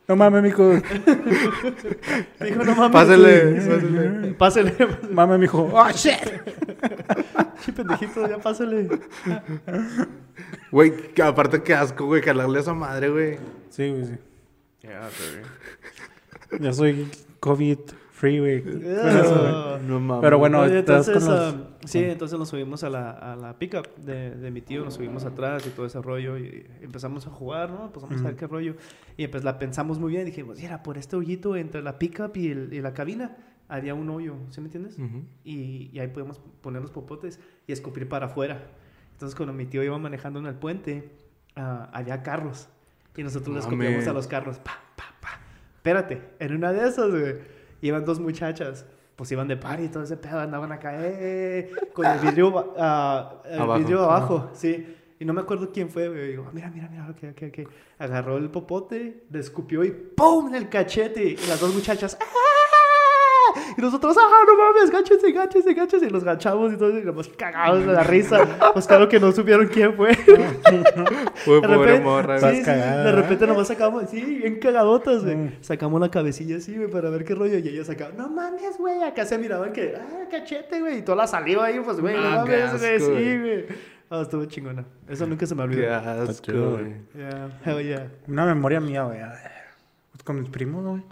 No mames, mijo.
Dijo, no mames.
Pásale,
Pásale. Pásale.
Mames, mijo. Oh, shit.
Qué pendejito, ya pásale.
Güey, aparte que asco, güey, calarle a esa madre, güey.
Sí, güey, sí. Ya soy COVID free, güey.
No mames.
Pero bueno,
entonces,
con los-
ah, sí, entonces nos subimos a la, a la pickup de, de mi tío, nos subimos atrás y todo ese rollo y empezamos a jugar, ¿no? Empezamos a ver qué rollo y pues la pensamos muy bien, dijimos, mira, por este hoyito entre la pickup y, el- y la cabina había un hoyo, ¿sí me entiendes? Y, y ahí podemos poner los popotes y escupir para afuera. Entonces cuando mi tío iba manejando en el puente, ah, había carros y nosotros le
Mames.
escupíamos a los carros, pa, pa, pa. Espérate, en una de esas, güey, iban dos muchachas. Pues iban de party y todo ese pedo, andaban acá, eh, con el vidrio, ah, el
Abajo.
vidrio abajo, sí. Y no me acuerdo quién fue, güey. Digo, mira, mira, mira, ok, ok, ok. Agarró el popote, le escupió y ¡pum! en el cachete. Y las dos muchachas, ¡ah! Y nosotros, ¡ah, no mames! ¡Gáchense, gáchense, gáchense! Y los gachamos y todo, y nos cagados de la risa. Pues claro que no supieron quién fue.
Güey,
De
pobre
repente,
morra,
sí,
güey.
sí,
cagada,
de
¿eh?
repente nomás sacamos, sí, bien cagadotas, güey.
Mm.
Sacamos la cabecilla así, güey, para ver qué rollo. Y ellos sacaban, no mames, güey. Acá se miraban que, ah, cachete, güey. Y toda la saliva ahí, pues, güey, no
Ah,
mames, güey. Sí,
güey.
Ah, estuvo chingona. Eso nunca se me olvidó.
Qué asco, güey.
hell yeah.
Una memoria mía, güey. Ver. Con mis primos, güey.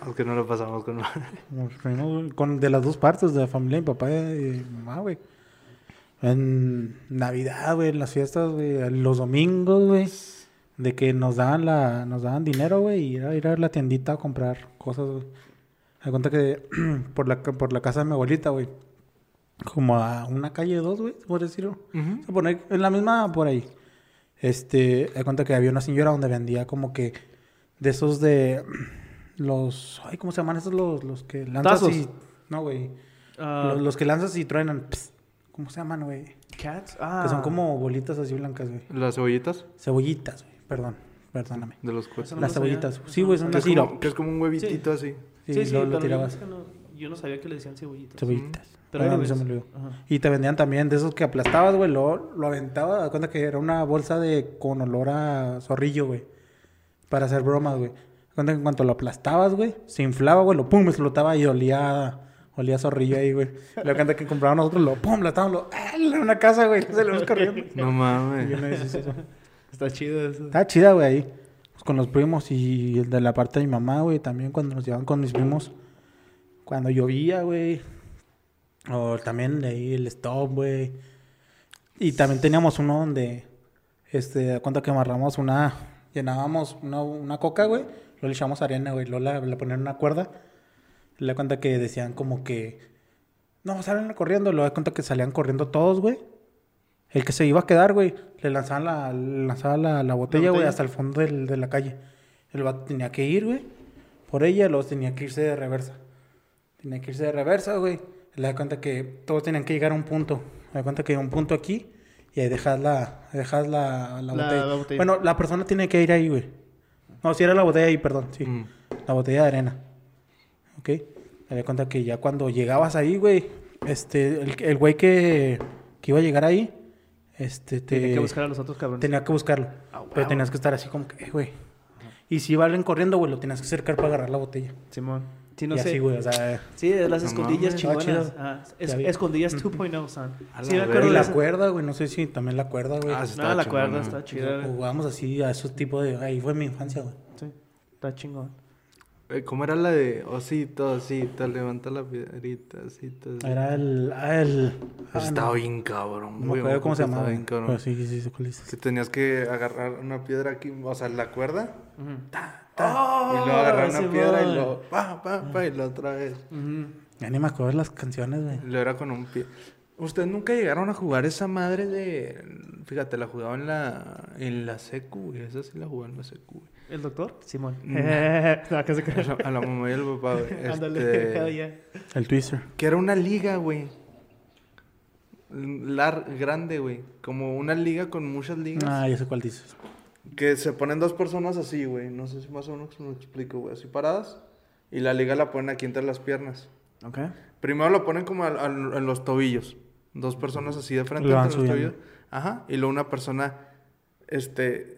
Aunque no lo pasamos con
mis primos, güey. Con, de las dos partes, de la familia, mi papá y mamá, güey. En Navidad, güey, en las fiestas, güey, los domingos, güey. De que nos daban la, nos daban dinero, güey, y ir a ir a la tiendita a comprar cosas, güey. Me cuenta que por la, por la casa de mi abuelita, güey. Como a una calle dos, güey, por decirlo. Se pone en la misma por ahí. Este, me cuenta que había una señora donde vendía como que de esos de los, ay, ¿cómo se llaman esos los, los que lanzas
Tazos.
y no, güey.
Ah,
Los, los que lanzas y truenan. pss, ¿Cómo se llaman, güey?
Cats. Ah.
Que son como bolitas así blancas, güey.
Las cebollitas
Cebollitas, güey. Perdón, perdóname.
de los cohetes.
No
Las
sabía.
cebollitas. Sí, güey, son así.
que es como un huevitito así.
Sí,
Sí, sí,
lo, tirabas.
es que no, yo no sabía que le decían cebollitas.
Cebollitas.
Pero
Ah, a mí
anyways.
se me olvidó.
Ajá.
Y te vendían también de esos que aplastabas, güey. Lo, lo aventaba. Da cuenta que era una bolsa de con olor a zorrillo, güey. Para hacer bromas, güey. Cuenta que en cuanto lo aplastabas, güey, se inflaba, güey, lo pum, explotaba y olía. Olía zorrillo ahí, güey. Le cuenta que compraba nosotros, lo pum, lo estábamos, lo. ¡Ah! En una casa, güey. Se lo corriendo.
No mames.
no eso.
Está chido eso.
Estaba chida, güey, ahí. Pues con los primos y el de la parte de mi mamá, güey, también cuando nos llevaban con mis primos. Cuando llovía, güey. O también de ahí el stop, güey. Y también teníamos uno donde, este, cuenta que amarramos una, llenábamos una, una coca, güey. Luego le echamos arena, güey. Luego la- le ponían una cuerda. Le da cuenta que decían como que, no, salen corriendo. Luego da cuenta que salían corriendo todos, güey. El que se iba a quedar, güey, le lanzaban la, le lanzaban la, la botella, güey, hasta el fondo del- de la calle. El vato tenía que ir, güey, por ella, luego tenía que irse de reversa. Tenía que irse de reversa, güey. Le da cuenta que todos tenían que llegar a un punto. Le da cuenta que un punto aquí y ahí dejas la, dejas la, la
La-
botella.
la botella.
Bueno, la persona tiene que ir ahí, güey. No, si era la botella ahí, perdón, sí.
Mm.
La botella de arena. ¿Ok? Me da cuenta que ya cuando llegabas ahí, güey, este, el, el güey que, que iba a llegar ahí, este, te...
Tiene que buscar a los otros cabrones.
Tenía que buscarlo.
Ah,
Pero tenías que estar así como que, eh, güey. Y si iban corriendo, güey, lo tenías que acercar para agarrar la botella.
Simón. Sí, no
y
sé.
así, güey, o sea...
Sí, de las
No
escondillas
estaba
chingonas. Ah, es- escondillas 2.0, son. Sí,
la
me acuerdo
Y la cuerda, güey, no sé si también la cuerda, güey.
Ah, sí,
No, la cuerda está chida. güey.
Jugábamos así a esos tipos de... Ahí fue mi infancia, güey.
Sí, está chingón.
Eh, ¿Cómo era la de osito, osito, levanta la piedrita, osito? osito?
Era el... ah, el ah,
estaba
no,
bien cabrón,
no me acuerdo cómo se
estaba
llamaba.
bien cabrón.
Pero sí, sí, sí, cuál dices.
Que tenías que agarrar una piedra aquí, o sea, la cuerda,
Ujú.
ta,
Oh,
y luego agarrar una piedra y luego, pa, pa, pa, y la otra vez.
Ujú.
Ya ni me acuerdo de las canciones, güey.
Lo era con un pie. ¿Ustedes nunca llegaron a jugar esa madre de... Fíjate, la jugaba en la, en la secu, güey. Esa sí la jugaba en la secu, güey.
¿El doctor? Simón. No, que se
A
cree.
la, a la mamá y al papá, güey.
Ándale,
Este,
hell yeah.
El Twister.
Que era una liga, güey. Lar grande, güey. Como una liga con muchas ligas.
Ah, ya sé cuál dices.
Que se ponen dos personas así, güey. No sé si más o menos me lo explico, güey. Así paradas. Y la liga la ponen aquí entre las piernas.
Ok.
Primero lo ponen como en los tobillos. Dos personas así de frente
Lo van
entre los tobillos. Ajá. Y luego una persona, este,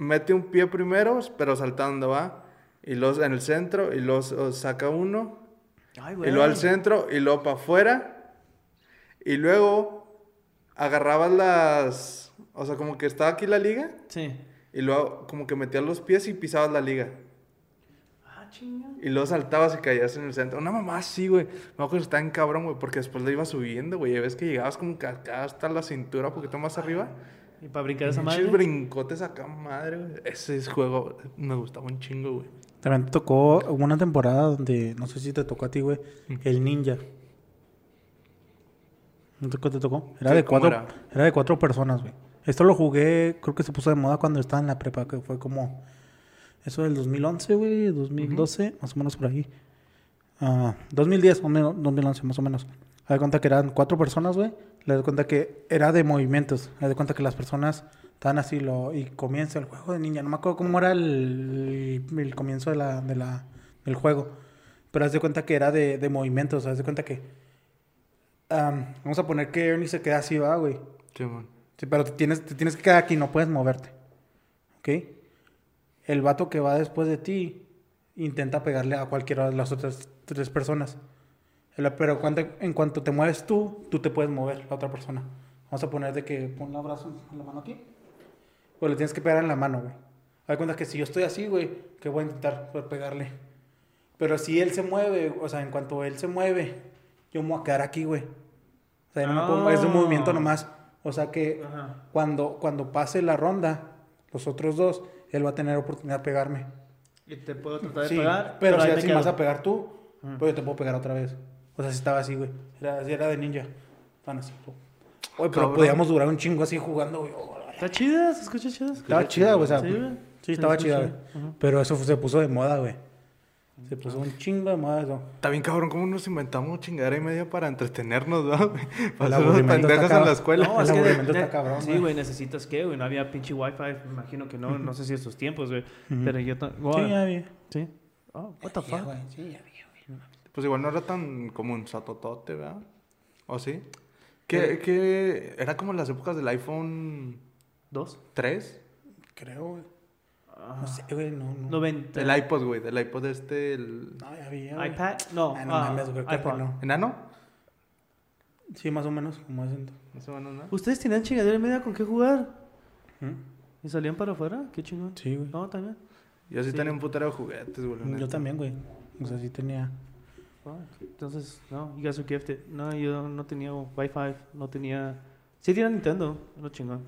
mete un pie primero, pero saltando, va. Y luego en el centro, y luego s- saca uno,
Ay,
y luego al centro, y luego para afuera. Y luego agarrabas las, o sea, como que estaba aquí la liga,
Sí.
y luego como que metías los pies y pisabas la liga.
Ah.
Y luego saltabas y caías en el centro. Una mamá así, güey. Me acuerdo que estaba en cabrón, güey, porque después le ibas subiendo, güey. Y ves que llegabas como que acá hasta la cintura, un poquito más arriba.
¿Y para brincar esa
Pinches
madre?
brincotes acá, madre, güey. Ese juego me gustaba un chingo, güey.
También te tocó una temporada donde, no sé si te tocó a ti, güey, el ninja. ¿No te, te tocó? Era de
¿Cómo
cuatro,
era?
era? de cuatro personas, güey. Esto lo jugué, creo que se puso de moda cuando estaba en la prepa, que fue como eso del 2011, güey, 2012, más o menos por ahí. Ah, 2010, o menos, 2011, más o menos. Haz cuenta que eran cuatro personas, güey. Le das cuenta que era de movimientos. Haz de cuenta que las personas estaban así lo, y comienza el juego de ninja. No me acuerdo cómo era el, el comienzo de la, de la, del juego. Pero haz de cuenta que era de, de movimientos. Haz de cuenta que... am, vamos a poner que Ernie se queda así, va, güey.
Sí, man.
Sí, pero te tienes, te tienes que quedar aquí, no puedes moverte. ¿Ok? El vato que va después de ti intenta pegarle a cualquiera de las otras tres personas. Pero cuando, en cuanto te mueves tú, tú te puedes mover, la otra persona. Vamos a poner de que pon el brazo, la mano aquí. Pues le tienes que pegar en la mano, güey. De cuenta que si yo estoy así, güey, que voy a intentar pues, pegarle. Pero si él se mueve, o sea, en cuanto él se mueve, yo me voy a quedar aquí, güey. O sea, no me puedo- es un
Ah.
movimiento nomás. O sea que
Ajá.
cuando, cuando pase la ronda, los otros dos, él va a tener oportunidad de pegarme.
Y te puedo tratar de
Sí,
pegar.
pero,
ahí
si,
me quedo.
vas a pegar tú, pues yo te puedo pegar otra vez. O sea, si estaba así, güey. Era, así era de ninja. Estaban así. Oye, pero
Cabrón.
podíamos durar un chingo así jugando, güey.
Está chida, se escucha chida.
Estaba chida, güey. O sea,
Sí,
sí,
güey.
estaba
Sí,
chida,
sí,
güey. Pero eso se puso de moda, güey. Se puso un chingo de moda eso.
Está bien cabrón, ¿cómo nos inventamos chingadera y media para entretenernos, ¿no? güey? Para hacer los
aburrimiento
pendejos
está
en la escuela.
No, es que de-
aburrimiento
de-
está cabrón,
Sí,
güey.
güey, necesitas qué, güey. No había pinche wifi, me imagino que no, no sé si estos tiempos, güey. Pero yo...
Sí, ya vi.
Sí. Oh, what the fuck?
güey, sí, ya vi, güey.
Pues igual no era tan como un satotote, ¿verdad? ¿O sí?
Eh.
Que, que era como en las épocas del iPhone
¿Dos?
3.
Creo, güey. No sé, güey, no, no.
90.
El iPod, güey. Del iPod este, el...
No, ya vi, ya, güey.
iPad? No.
Ah, no
ah,
mames, güey, que
iPod.
no.
¿Enano?
Sí, más o menos, como es.
Más o menos, ¿no?
¿Ustedes tenían chingadera y media con qué jugar?
¿Mm?
¿Y salían para afuera? Qué chingón.
Sí, güey.
No, también.
Yo sí,
Sí.
tenía un putero de juguetes, güey.
Yo también, güey. O sea, sí tenía.
Entonces, no, you guys are gifted. No, yo no tenía Wi-Fi, no tenía... Sí tenía Nintendo, no chingón.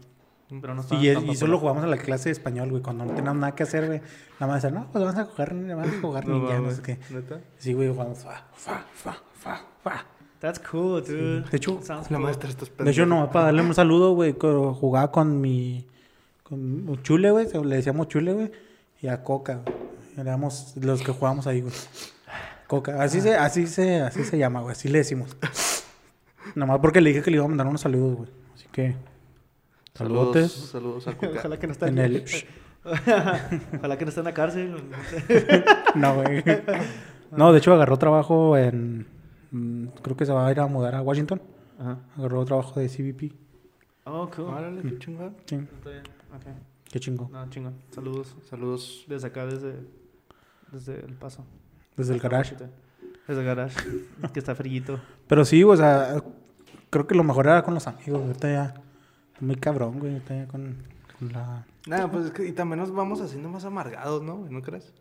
Pero no estaba
Y,
tan
y solo jugamos en la clase de español, güey. Cuando no teníamos nada que hacer, güey. Nada más decían, no, pues vamos a jugar, vamos a jugar
No
ninja, no sé qué.
¿Neta?
Sí, güey, jugamos fa, fa, fa, fa, fa.
That's cool, dude.
De hecho,
Sounds
La
cool.
maestra estos
De hecho, no, para darle un saludo, güey, jugaba con mi... Con Chule, güey. Le decíamos Chule, güey. Y a Coca. Éramos los que jugábamos ahí, güey. Coca. Así se, así se, así se llama, güey. Así le decimos. Nomás porque le dije que le iba a mandar unos saludos, güey. Así que...
Saludos,
Saludos.
saludos a Cuca.
Ojalá que no esté
En el...
Ojalá que no esté en la cárcel. no
güey. No, de hecho agarró trabajo en... mm, Creo que se va a ir a mudar a Washington.
Ajá.
Agarró trabajo de CBP.
Oh, cool.
Órale, qué chingón.
Sí,
Está bien. Ok.
qué chingo.
No, chingón. Saludos.
Saludos.
Desde acá, desde, desde El Paso.
Desde el garage.
Desde el garage. que está frillito.
Pero sí, o sea, creo que lo mejor era con los amigos. Ahorita ya... Muy cabrón, güey. Ahorita ya con, con la...
Nada, pues es que y también nos vamos haciendo más amargados, ¿no? güey? ¿No crees?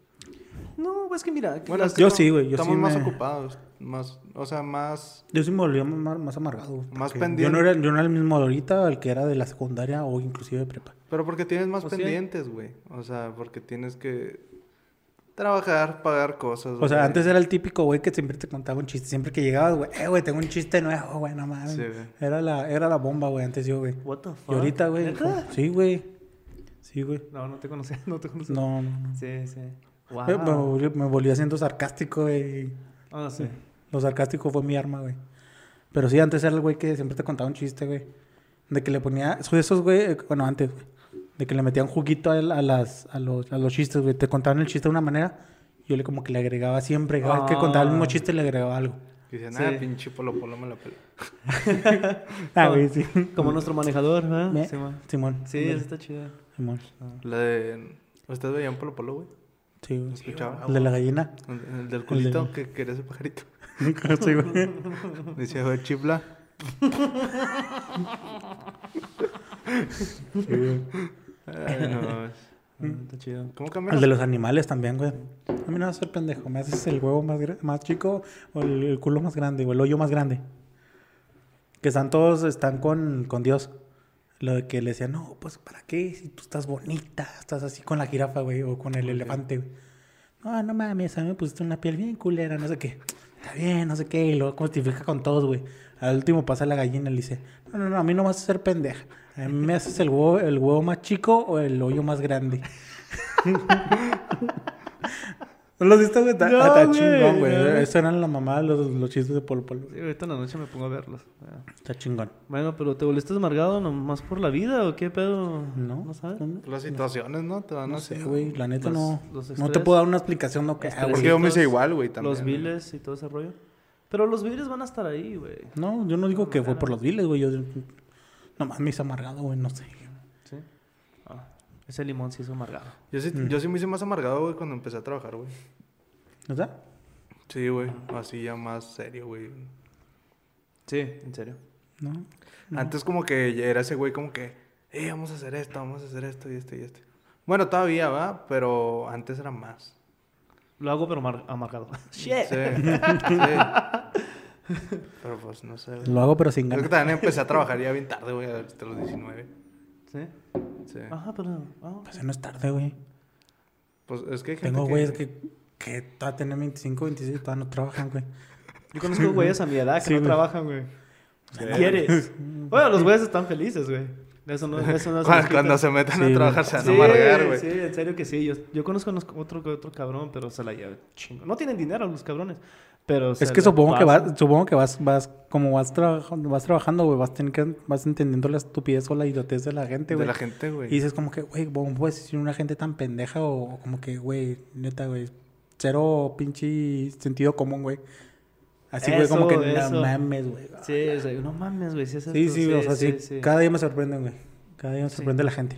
No, pues que mira. que
Bueno, es que
Yo
estamos-
sí, güey, yo
Estamos
sí
más
me-
ocupados. Más, o sea, más...
Yo sí me volví más, más amargado.
Más pendiente.
Yo no, era, yo no era el mismo ahorita al que era de la secundaria o inclusive de prepa.
Pero porque tienes más
Pues sí.
pendientes, güey. O sea, porque tienes que trabajar, pagar cosas.
O sea,
güey.
antes era el típico güey que siempre te contaba un chiste. Siempre que llegabas, güey, eh, güey, tengo un chiste nuevo, güey, no mames.
Sí, güey.
era, la, era la bomba, güey, antes yo, güey.
What the fuck?
Y ahorita, güey.
¿Neta?
Sí, güey. Sí, güey.
No, no te conocía. No te conocía.
No.
Sí, sí. Wow.
Me, me volví, me volví haciendo sarcástico, güey.
Ah, sí.
Lo sarcástico fue mi arma, güey. Pero sí, antes era el güey que siempre te contaba un chiste, güey. De que le ponía... Soy esos, güey... eh, Bueno, antes, güey. De que le metían juguito a, el- a las, a, los, a los chistes, güey. Te contaban el chiste de una manera. Yo le como que le agregaba siempre. Cada vez que contaba el mismo
Ah.
chiste, le agregaba algo.
Y dicen,
Sí.
ah, pinche polo polo me la pela.
Ah, güey, sí.
Como nuestro manejador, ¿verdad? Man.
Simón.
Sí, eso está chido.
Simón.
La de... ¿Ustedes veían polo polo, güey?
Sí, güey.
¿Escuchaba?
El de la gallina.
El, el del culito
de-
que quería ese pajarito.
sí, güey.
Decía, güey, chifla.
Sí, güey.
Ay, no.
Ah, Está chido.
¿Cómo cambias?
El de los animales también, güey. A mí no me hace pendejo. ¿Me haces el huevo más, más chico o el, el culo más grande o el hoyo más grande? Que están todos, están con, con Dios. Lo de que le decían, no, pues ¿para qué? Si tú estás bonita, estás así con la jirafa, güey, o con el elefante, güey. No, no mames, a mí me pusiste una piel bien culera, no sé qué. Está bien, no sé qué. Y luego justifica con todos, güey. Al último pasa la gallina y le dice, no, no, no, a mí no me vas a hacer pendeja. A mí me haces el huevo, el huevo más chico o el hoyo más grande. ¿No lo viste, güey? Está,
No,
está chingón, güey.
no.
Eso eran la mamá, los, los chistes de Polo Polo.
Sí, ahorita en la noche me pongo a verlos.
Está chingón.
Bueno, pero ¿te volviste amargado nomás por la vida o qué pedo?
No,
¿No sabes?
no,
Las situaciones, ¿no? Te van
no sé, güey. La neta
Los-
no.
los
no te puedo dar una explicación, no que. ah.
Porque yo me hice
Los-
igual, güey, también.
Los viles y todo ese rollo. Pero los viles van a estar ahí, güey.
No, yo no digo que fue por los viles, güey. Yo nomás me hice amargado, güey. No sé.
Sí. Ah, ese limón sí es amargado.
Yo sí,
Mm.
yo sí me hice más amargado, güey, cuando empecé a trabajar, güey.
¿Verdad?
Sí, güey. Así ya más serio, güey.
Sí, en serio.
No.
Antes como que ya era ese güey como que, eh, vamos a hacer esto, vamos a hacer esto y esto y esto. Bueno, todavía, ¿va? Pero antes era más.
Lo hago, pero amar- amargado.
Sí,
Shit.
sí. Pero pues no sé, güey.
Lo hago, pero sin
Creo que
ganas.
también empecé a trabajar ya bien tarde, güey, hasta los 19.
¿Sí?
Sí.
Ajá, pero... ah,
Pues ya no es tarde, güey.
Pues es que hay gente
Tengo güeyes que, que todavía tienen 25, 26 y todavía no trabajan, güey.
Yo conozco güeyes a mi edad que
Sí,
no
güey.
trabajan, güey. ¿Quieres? Bueno, los güeyes están felices, güey. Eso no, eso no
Cuando, cuando se metan
Sí,
a trabajar se van
Sí,
a amargar, güey.
sí, en serio que sí. Yo, yo conozco unos- otro, otro cabrón, pero se la lleva chingo. No tienen dinero los cabrones, pero
Es que supongo que vas, supongo que vas, vas, como vas trabajando, vas trabajando, güey, vas, que- vas entendiendo la estupidez o la idiotez de la gente,
De
güey.
la gente, güey.
Y dices como que, güey, ¿cómo puedes decir una gente tan pendeja o, o como que, güey, neta, güey, cero pinche sentido común, güey. Así, güey, como que
eso.
no mames, güey.
Sí, o sea, no mames, güey. Sí, es
Sí, o sea, sí, Cada día me sorprenden, güey. Cada día me
Sí.
sorprende la gente.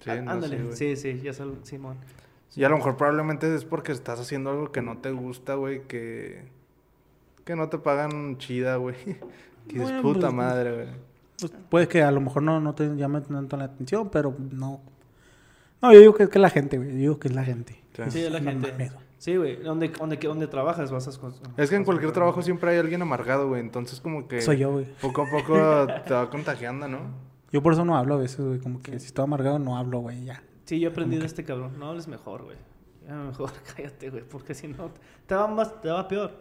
Sí, no
Ándale, sí, sí, ya sabes, Simón.
Y a lo mejor probablemente es porque estás haciendo algo que no te gusta, güey, que... Que no te pagan chida, güey. Que
Bueno,
puta
pues,
madre, güey.
Pues, puede que a lo mejor no, no te llame tanto la atención, pero no. No, yo digo que es que la gente, güey. Yo digo que es la gente.
Sí.
Sí, es la
No
gente.
güey.
Sí, güey. Donde, donde, donde trabajas vas a...
Es que en cualquier trabajo siempre hay alguien amargado, güey. Entonces como que...
Soy yo, güey.
Poco a poco te va contagiando, ¿no?
Yo por eso no hablo a veces, güey. Como que si estoy amargado, no hablo, güey, ya.
Sí, yo aprendí de este cabrón. No hables mejor, güey. Ya mejor cállate, güey. Porque si no, te va, más, te va peor.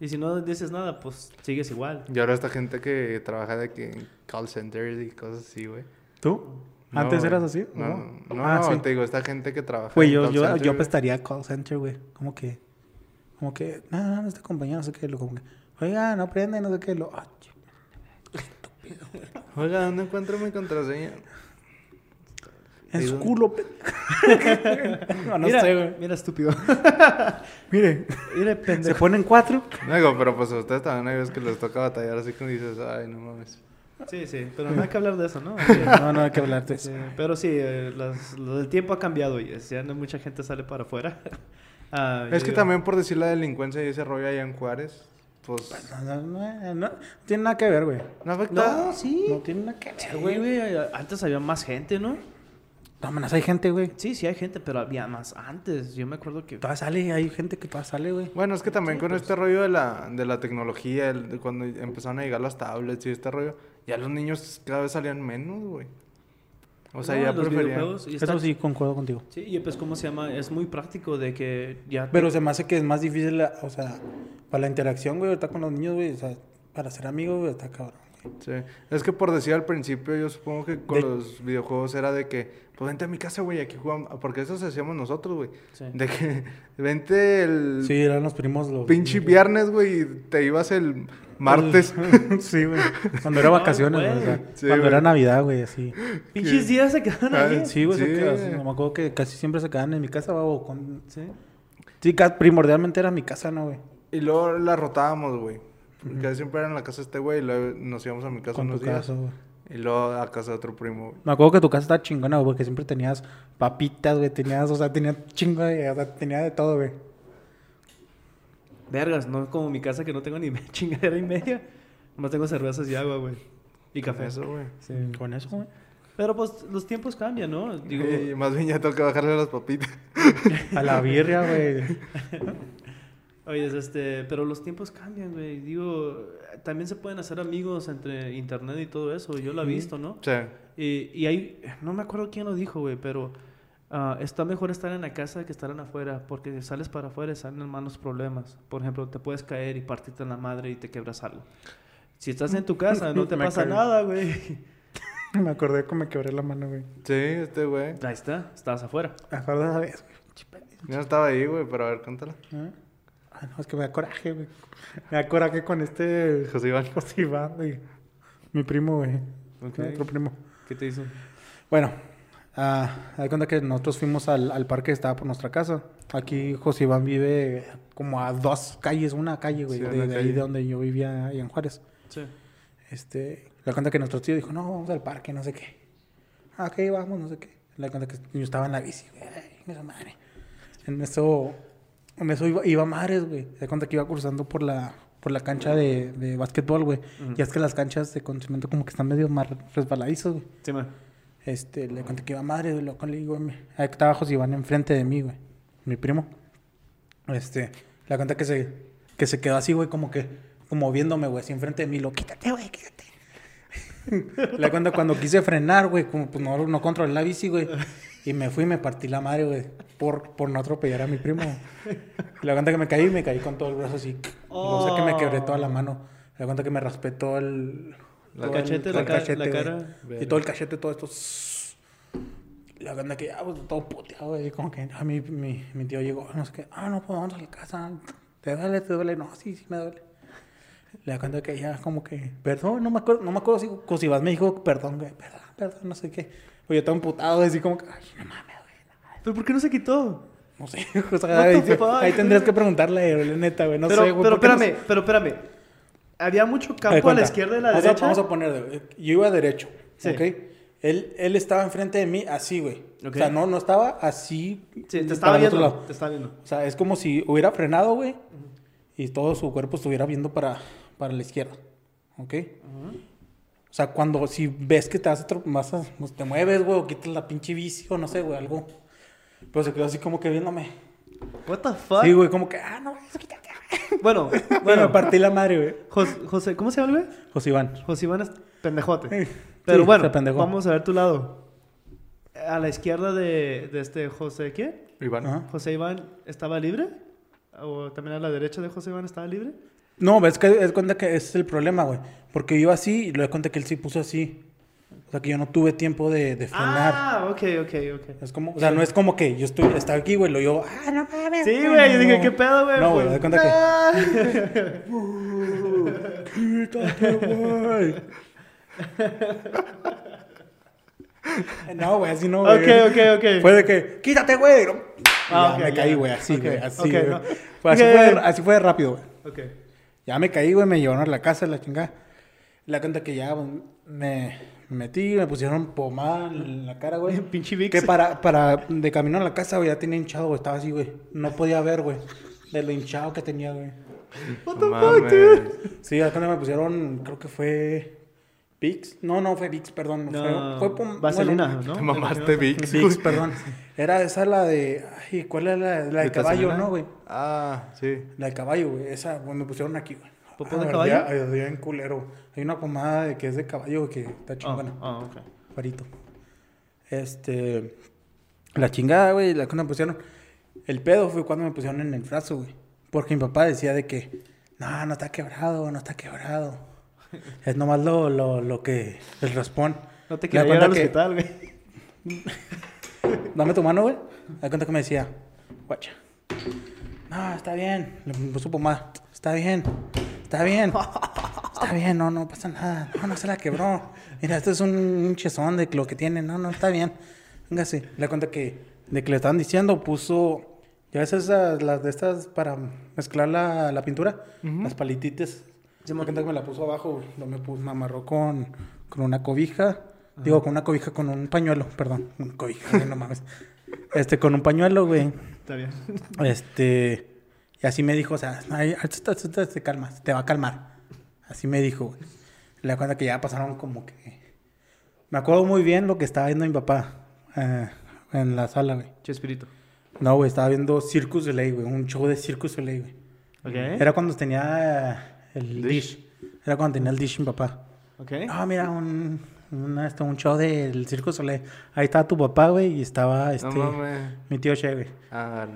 Y si no dices nada, pues sigues igual.
Y ahora esta gente que trabaja de que en call centers y cosas así, güey.
¿Tú?
No,
¿Antes
güey.
eras así?
No, no,
Ah,
no,
sí.
te digo, esta gente que trabaja
Güey,
en
yo,
call
yo,
center,
yo
güey.
apestaría call center, güey. Como que... Como que... No, no, no, este compañero, no sé qué. Lo, como que... Oiga, no prende, no sé qué. Lo... ah, ch-
Oiga, ¿dónde encuentro mi contraseña?
En
¿Y
su
dónde?
culo, pe- no, no
mira,
sé, güey.
Mira, estúpido.
Mire,
Mira,
se
pendejo.
ponen cuatro.
No, digo, pero pues a ustedes también hay veces que les toca batallar así que dices, ay, no mames.
Sí, sí. Pero no hay que hablar de eso, ¿no?
No, no hay que hablar de eso.
Sí, pero sí, eh, las- lo del tiempo ha cambiado y es- ya no mucha gente sale para afuera. Ah,
Es que
digo-
también por decir la delincuencia y ese rollo allá en Juárez, pues
No, no, no, no tiene nada que ver, güey.
no afecta.
No, sí.
No tiene nada que ver,
Sí,
güey.
güey. Antes había más gente, ¿no?
No, mames, hay gente, güey.
Sí, sí hay gente, pero había más antes. Yo me acuerdo que...
Todavía sale, hay gente que todavía sale, güey.
Bueno, es que también
Sí,
con
pues.
este rollo de la, de la tecnología, el- de cuando empezaron a llegar las tablets y este rollo, ya los niños cada vez salían menos, güey. O sea,
No,
ya
los
preferían.
y está-
Eso sí, concuerdo contigo.
Sí, y pues, ¿cómo se llama? Es muy práctico de que ya... te-
Pero se me hace que es más difícil, la- o sea, para la interacción, güey, ahorita con los niños, güey, o sea, para ser amigos, güey, está cabrón.
Sí. Es que por decir al principio, yo supongo que con
De-
los videojuegos era de que, pues vente a mi casa, güey, aquí jugamos. Porque eso hacíamos nosotros, güey.
Sí.
De que vente el
Sí, eran los primos los...
pinche viernes, güey, y te ibas el martes.
sí, güey. Cuando era vacaciones, güey, o sea,
Sí,
cuando
güey.
era Navidad, güey, así.
Pinches días se quedan
Ah,
ahí.
Sí, güey, se quedan- me acuerdo que casi siempre se quedaban en mi casa, o con...
Sí.
Sí, primordialmente era mi casa, ¿no, güey?
y luego la rotábamos, güey. Porque siempre era en la casa de este güey y luego nos íbamos a mi casa
Con tu
unos días.
casa, güey.
Y luego a casa de otro primo, güey.
Me acuerdo que tu casa estaba chingona, güey, porque siempre tenías papitas, güey, tenías, o sea, tenías chingo de, o sea, tenía de todo, güey.
Vergas, no como mi casa que no tengo ni chingadera y media. Nomás tengo cervezas y agua, güey. Y café.
Eso, güey.
Sí.
Con eso, güey.
Pero pues los tiempos cambian, ¿no? Digo,
más bien ya tengo que bajarle las papitas.
A la birria, güey.
oye, es este, pero los tiempos cambian, güey. Digo, también se pueden hacer amigos entre internet y todo eso. Yo lo he visto, ¿no?
Sí.
Y, y hay, no me acuerdo quién lo dijo, güey, pero ah, está mejor estar en la casa que estar en afuera, porque si sales para afuera salen malos problemas. Por ejemplo, te puedes caer y partirte en la madre y te quebras algo. Si estás en tu casa, no te pasa nada, güey.
Me acordé que me quebré la mano, güey.
Sí, este güey.
Ahí está, estabas afuera.
Me acuerdo esa vez, güey.
Yo no estaba ahí, güey, pero a ver, cuéntala.
¿Eh? Ay, no, es que me da coraje, güey. Me da coraje con este...
José Iván.
José Iván, güey. Mi primo, güey. Otro primo.
¿Qué te hizo?
Bueno, ah, cuenta que nosotros fuimos al, al parque que estaba por nuestra casa. Aquí José Iván vive como a dos calles, una calle, güey,
Sí,
de, ahí de donde yo vivía, ahí en Juárez.
Sí.
Este, le cuenta que nuestro tío dijo, no, vamos al parque, no sé qué. Ah, ok, vamos, no sé qué. Le cuenta que yo estaba en la bici, güey, madre. En eso, en eso iba, iba madres, güey. Le cuenta que iba cruzando por la, por la cancha de, de básquetbol, güey. Y es que las canchas de conocimiento como que están medio más resbaladizos, güey.
Sí, man.
Este, le conté que iba madre, güey, loco, le digo, güey, ahí estaba José Iván enfrente de mí, güey, mi primo. Este, le cuenta que se, que se quedó así, güey, como que, como viéndome, güey, así enfrente de mí, lo, quítate, güey, quítate. le cuenta cuando quise frenar, güey, como pues no, no controlé la bici, güey, y me fui y me partí la madre, güey, por, por no atropellar a mi primo. Le cuenta que me caí y me caí con todo el brazo así. No sé que me quebré toda la mano. Le cuenta que me raspé todo el,
La
El
todo
cachete,
todo
la,
el
ca-
cachete,
la
güey.
cara.
Y todo el cachete, todo esto. La banda que ya, pues, todo puteado, güey. Como que a mí, mi, mi tío llegó, no sé qué. Ah, no, pues vamos a la casa. ¿Te duele? ¿Te duele? No, sí, sí me duele. Le cuenta que ya, como que, perdón, no me acuerdo, no me acuerdo si Cosibas me dijo, perdón, güey, perdón, perdón, no sé qué. Oye, estaba emputado, así como que, ay, no mames, güey.
¿Pero por qué no se quitó?
No sé, o sea,
What
ahí, ahí tendrías que preguntarle, la neta, güey, no
pero,
sé, güey.
pero
¿por qué no
espérame, pero espérame. Había mucho campo a la izquierda y la
vamos a-
derecha.
vamos a poner, güey, yo iba derecho,
Sí.
¿ok? Él, él estaba enfrente de mí así, güey. O sea, no, no estaba así.
Sí, te estaba viendo.
lado.
Te estaba viendo.
O sea, es como si hubiera frenado, güey, y todo su cuerpo estuviera viendo para, para la izquierda, ¿ok? O sea, cuando si ves que te vas a, tro- vas a- pues, te mueves, güey, o quitas la pinche bici o no sé, güey, algo. Pero se quedó así como que viéndome.
What the fuck?
Sí, güey, como que, ah, no, eso quítate, güey.
Bueno,
Bueno, me partí la madre, güey.
Jos- José, ¿cómo se llama güey?
José Iván.
José Iván es pendejote.
Sí,
Pero
sí,
bueno, vamos a ver tu lado. A la izquierda de, de este José, ¿qué?
Iván.
Ajá.
José Iván estaba libre. ¿O también a la derecha de José Iván estaba libre?
No, ves que es cuenta que ese es el problema, güey. Porque yo así y luego cuenta que él sí puso así. O sea, que yo no tuve tiempo de, de frenar.
Ah, ok, ok, ok.
Es como, o sea, no es como que yo estoy, estaba aquí, güey, lo yo, ah, no mames.
Sí, güey, yo dije,
No.
¿qué pedo, güey?
No, güey, de cuenta que.
ah.
Quítate, güey. No, güey, así no, güey.
Ok, ok, ok.
Fue de que, quítate, güey. No.
Ah,
ya
ok,
me caí, güey, así, güey, así,
ok,
güey.
no.
Fue- así, fue, así fue rápido, güey.
Ok.
Ya me caí, güey, me llevaron a la casa, la chingada. La cuenta que ya pues, me metí, me pusieron pomada en la cara, güey.
Pinche Vicks.
Que para, para, de camino a la casa, güey, ya tenía hinchado, güey, estaba así, güey. No podía ver, güey, de lo hinchado que tenía, güey.
What the fuck, dude?
Sí, la cuenta me pusieron, creo que fue Vicks. No, no fue Vicks, perdón.
No,
fue, fue
vaselina,
bueno,
¿no?
Te mamaste Vicks.
Vicks, perdón. Era esa la de, ay, ¿cuál era la, la de caballo, no, güey?
Ah, sí.
La de caballo, güey. Esa, güey, me pusieron aquí, güey.
¿Popó
Ah,
de
ardía-
caballo?
ardía en culero. Hay una pomada de que es de caballo, güey, que está
Ah,
chingona.
ah, ok.
Farito. Este. La chingada, güey, la que me pusieron. El pedo fue cuando me pusieron en el brazo, güey. Porque mi papá decía de que, no, no está quebrado, no está quebrado. Es nomás lo, lo, lo que. El raspón.
No te
da
llevar al hospital, güey.
Dame tu mano, güey. Me da cuenta que me decía, guacha. No, está bien. Le puso pomada. Está bien. Está bien. Está bien, no, no pasa nada. No, no se la quebró. Mira, esto es un, un chezón de lo que tiene. No, no, está bien. Véngase. Le da cuenta que de que le estaban diciendo, puso. Ya ves esas, las de estas para mezclar la, la pintura, las palititas. Se me cuenta que me la puso abajo. Lo me, puso, me amarró con, con una cobija. Digo, con una cobija, con un pañuelo, perdón. Una cobija, no mames. Este, con un pañuelo, güey.
Está bien.
Este. Y así me dijo, o sea, te, te- te va a calmar. Así me dijo, güey. Le cuenta que ya pasaron como que. Me acuerdo muy bien lo que estaba viendo mi papá eh, en la sala, güey.
Chespirito.
No, güey, estaba viendo Circus Soleil, güey. Un show de Circus Soleil, güey.
Ok.
Era cuando tenía el
Dish.
dish. Era cuando tenía el dish mi papá.
Ok.
Ah, mira, un, un, este, un show del Circo Soleil. Ahí estaba tu papá, güey, y estaba este,
No
mi tío Che, güey.
Ah,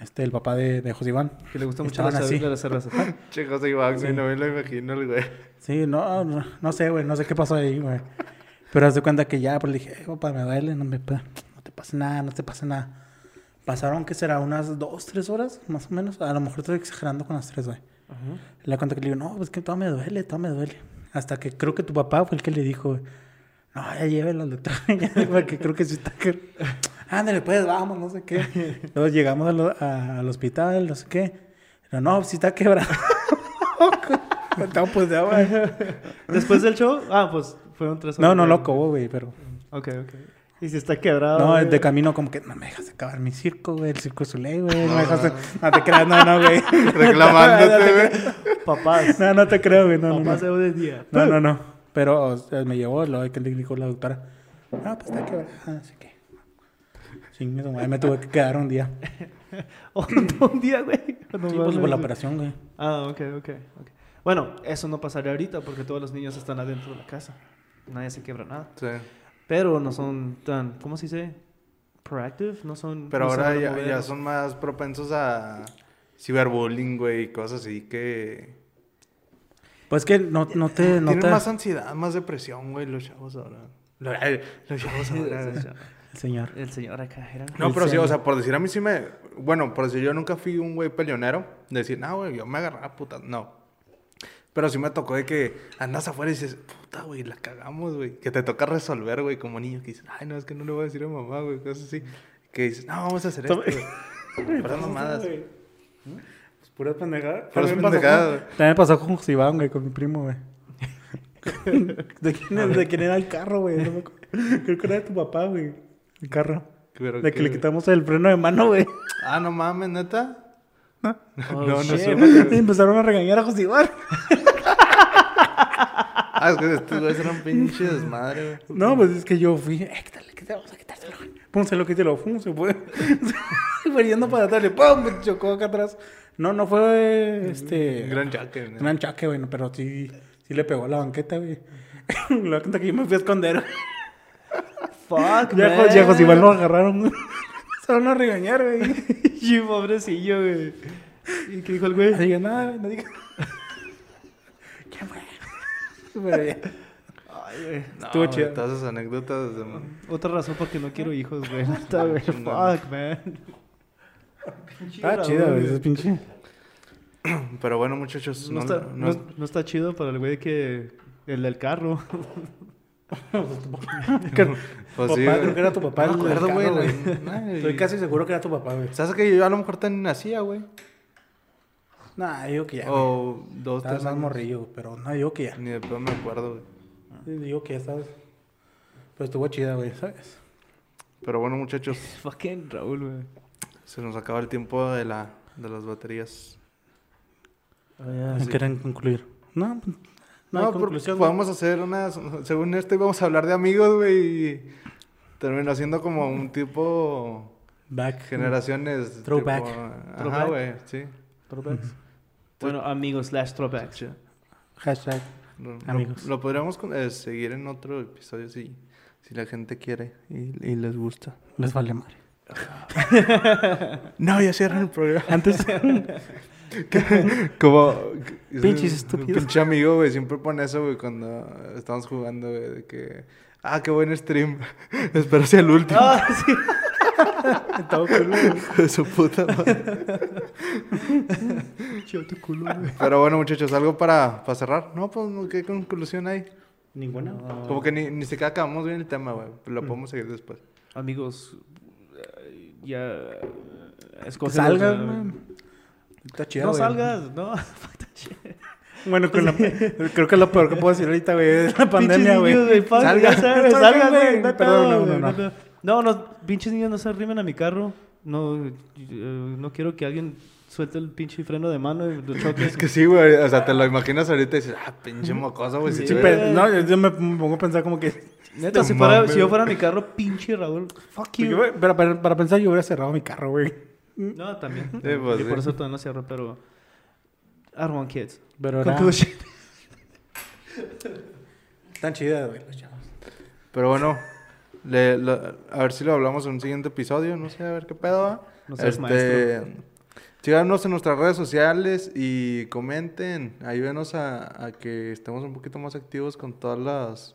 Este, el papá de, de José Iván.
Que le gusta mucho la,
así.
de las cervezas.
che, José Iván, güey, no me lo imagino güey.
Sí, no, no, no sé, güey, no sé qué pasó ahí, güey. Pero haz de cuenta que ya, pues le dije, "Eh, papá, me duele, no, me, no te pasa nada, no te pasa nada. Pasaron, ¿qué será? Unas dos, tres horas, más o menos. A lo mejor estoy exagerando con las tres, güey. Le cuenta que le digo, no, pues que todo me duele, todo me duele. Hasta que creo que tu papá fue el que le dijo, no, ya llévelo al doctor, porque creo que sí está... Ándale, pues, vamos, no sé qué. Luego llegamos a lo- a- al hospital, no sé qué. Pero no, sí está quebrado. no, pues ya, güey.
Después del show, ah, pues fueron tres
No,
horas.
no
güey.
lo güey, pero...
Ok, ok. Y si está quebrado.
No,
güey.
de camino como que no me dejas acabar mi circo, güey, el circo Soleil, güey. No, me dejas... No te creas, no, no, güey.
Reclamándote, güey.
Papás.
No, no te creo, güey, no, no,
Papás
no.
de hoy en día.
No, no, no. Pero o sea, me llevó, lo que le dijo la doctora. No, pues está quebrada, así que... Sí, me, me tuve que quedar un día.
Un día, güey. No
Sí, pues por la operación, güey.
Ah, ok, ok, ok. Bueno, eso no pasaría ahorita porque todos los niños están adentro de la casa. Nadie se quiebra nada.
Sí.
Pero no son tan, ¿cómo se dice? Proactive, no son...
Pero
no
ahora ya, ya son más propensos a ciberbullying, güey, y cosas así que...
Pues que no, no te... No
Tienen
te...
más ansiedad, más depresión, güey, los chavos ahora. Los chavos ahora.
El señor.
El señor acá era.
No, pero sí, o sea, por decir a mí sí me... Bueno, por decir yo nunca fui un güey peleonero. De decir, no, güey, yo me agarraba puta. No. Pero sí me tocó de que andas afuera y dices, puta, güey, la cagamos, güey. Que te toca resolver, güey, como niño. Que dices, ay, no, es que no le voy a decir a mamá, güey, cosas así. Que dices, no, vamos a hacer esto, güey. Puras mamadas.
Pues pura pendejada.
Puras
También pasó
pendejadas,
con-
güey.
También pasó con Iván, güey, con mi primo, güey. ¿De quién, ¿De quién era el carro, güey? No. Creo que era de tu papá, güey. El carro.
Pero
De que
qué,
le quitamos el freno de mano, güey.
Ah, no mames, neta.
Oh,
no, no
shit.
empezaron a regañar a José Iván.
Ah, es que estos güeyes eran pinche desmadre, güey.
No, pues es que yo fui, eh, quítale, quítale, vamos a quitárselo. güey. Pum, se lo quité, lo pum, se fue. fue yendo para atrás, pum, me chocó acá atrás. No, no fue, este...
Gran chaque, ¿no?
Gran chaque, güey, no, pero sí, sí le pegó a la banqueta, güey. la cuenta que yo me fui a esconder.
Fuck,
Ya,
man.
ya José Iván lo agarraron, van a regañar, güey.
Y pobrecillo, güey. ¿Y qué dijo el güey?
No diga nada, güey, no diga. ¿Quién fue? Pero ya.
Ay, güey.
No,
Estuvo
güey,
chido.
Todas esas anécdotas. de-
Otra razón por qué no quiero hijos, güey. Neta, güey. Fuck, man.
Ah, chido, güey, ese pinche.
Pero bueno, muchachos.
No,
No,
está,
no-
no- no está chido para el güey que... El del carro.
Pues
papá,
sí, güey.
creo que era tu papá.
No me acuerdo, güey. Ay.
Estoy casi seguro que era tu papá, güey.
¿Sabes que yo a lo mejor también nacía, güey?
Nah, digo que ya. güey.
O dos,
Estabas
tres
más
años.
morrillo, pero no, digo que ya.
Ni de pedo me acuerdo, güey.
Digo que ya sabes. Pero estuvo chida, güey, ¿sabes?
Pero bueno, muchachos.
Fucking Raúl, güey.
Se nos acaba el tiempo de, la, de las baterías.
¿Me quieren concluir? No, pues, no,
No,
conclusión. güey.
podemos hacer unas... Según esto íbamos a hablar de amigos, güey. Y terminó siendo como un tipo...
Back.
Generaciones...
Throwback.
tipo- Ajá,
Throwback.
güey. Sí.
Throwbacks. Bueno, amigos slash throwbacks.
Hashtag.
Lo, lo-
Amigos.
Lo, podríamos eh, seguir en otro episodio si, si la gente quiere y, y les gusta.
Les vale madre.
No, ya cierran el programa.
Antes.
Como.
Pinches estúpidos.
Pinche amigo, güey. Siempre pone eso, güey, cuando estamos jugando, güey. De que. Ah, qué buen stream. Espero sea el último.
Ah, sí.
Todo culo.
De su puta madre.
Chido tu culo, güey.
Pero bueno, muchachos, algo para, para cerrar. No, pues, ¿qué conclusión hay?
Ninguna.
Como que ni, ni siquiera acabamos bien el tema, güey. Lo podemos seguir después.
Amigos, ya... Escoge
salgas,
los.
Está chido,
No
güey.
salgas, no.
Bueno, con la- creo que es lo peor que puedo decir ahorita, güey. Es la pandemia, güey. Salga. salgan, güey.
No
Perdón, no, no,
no
no.
pinches niños no se arrimen a mi carro. No, eh, no quiero que alguien suelte el pinche freno de mano y lo choque.
Es que sí, güey. O sea, te lo imaginas ahorita y dices, ah, pinche mocoso, güey.
Sí,
Sí, pero, no, yo me pongo a pensar como que...
Neta,
No
si, fuera, si yo fuera mi carro, pinche Raúl, fuck you.
Yo, para, para, para pensar, yo hubiera cerrado mi carro, güey.
No, también.
Sí, pues,
y por
sí.
eso todavía no cierro, pero... I don't want kids.
Pero.
Conclusion.
Tan chidas, güey, los chavos.
Pero bueno, le- lo- a ver si lo hablamos en un siguiente episodio. No sé, a ver qué pedo va.
No seas
Este,
maestro.
Síganos en nuestras redes sociales y comenten. Ayúdenos a, a que estemos un poquito más activos con todas las.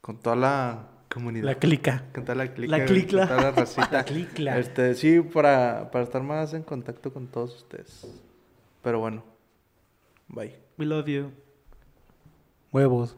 Con toda la comunidad.
La clica.
con toda la clica.
La clicla.
Con toda la racita.
clicla.
Este, sí, para, para estar más en contacto con todos ustedes. Pero bueno, bye.
We love you.
Huevos.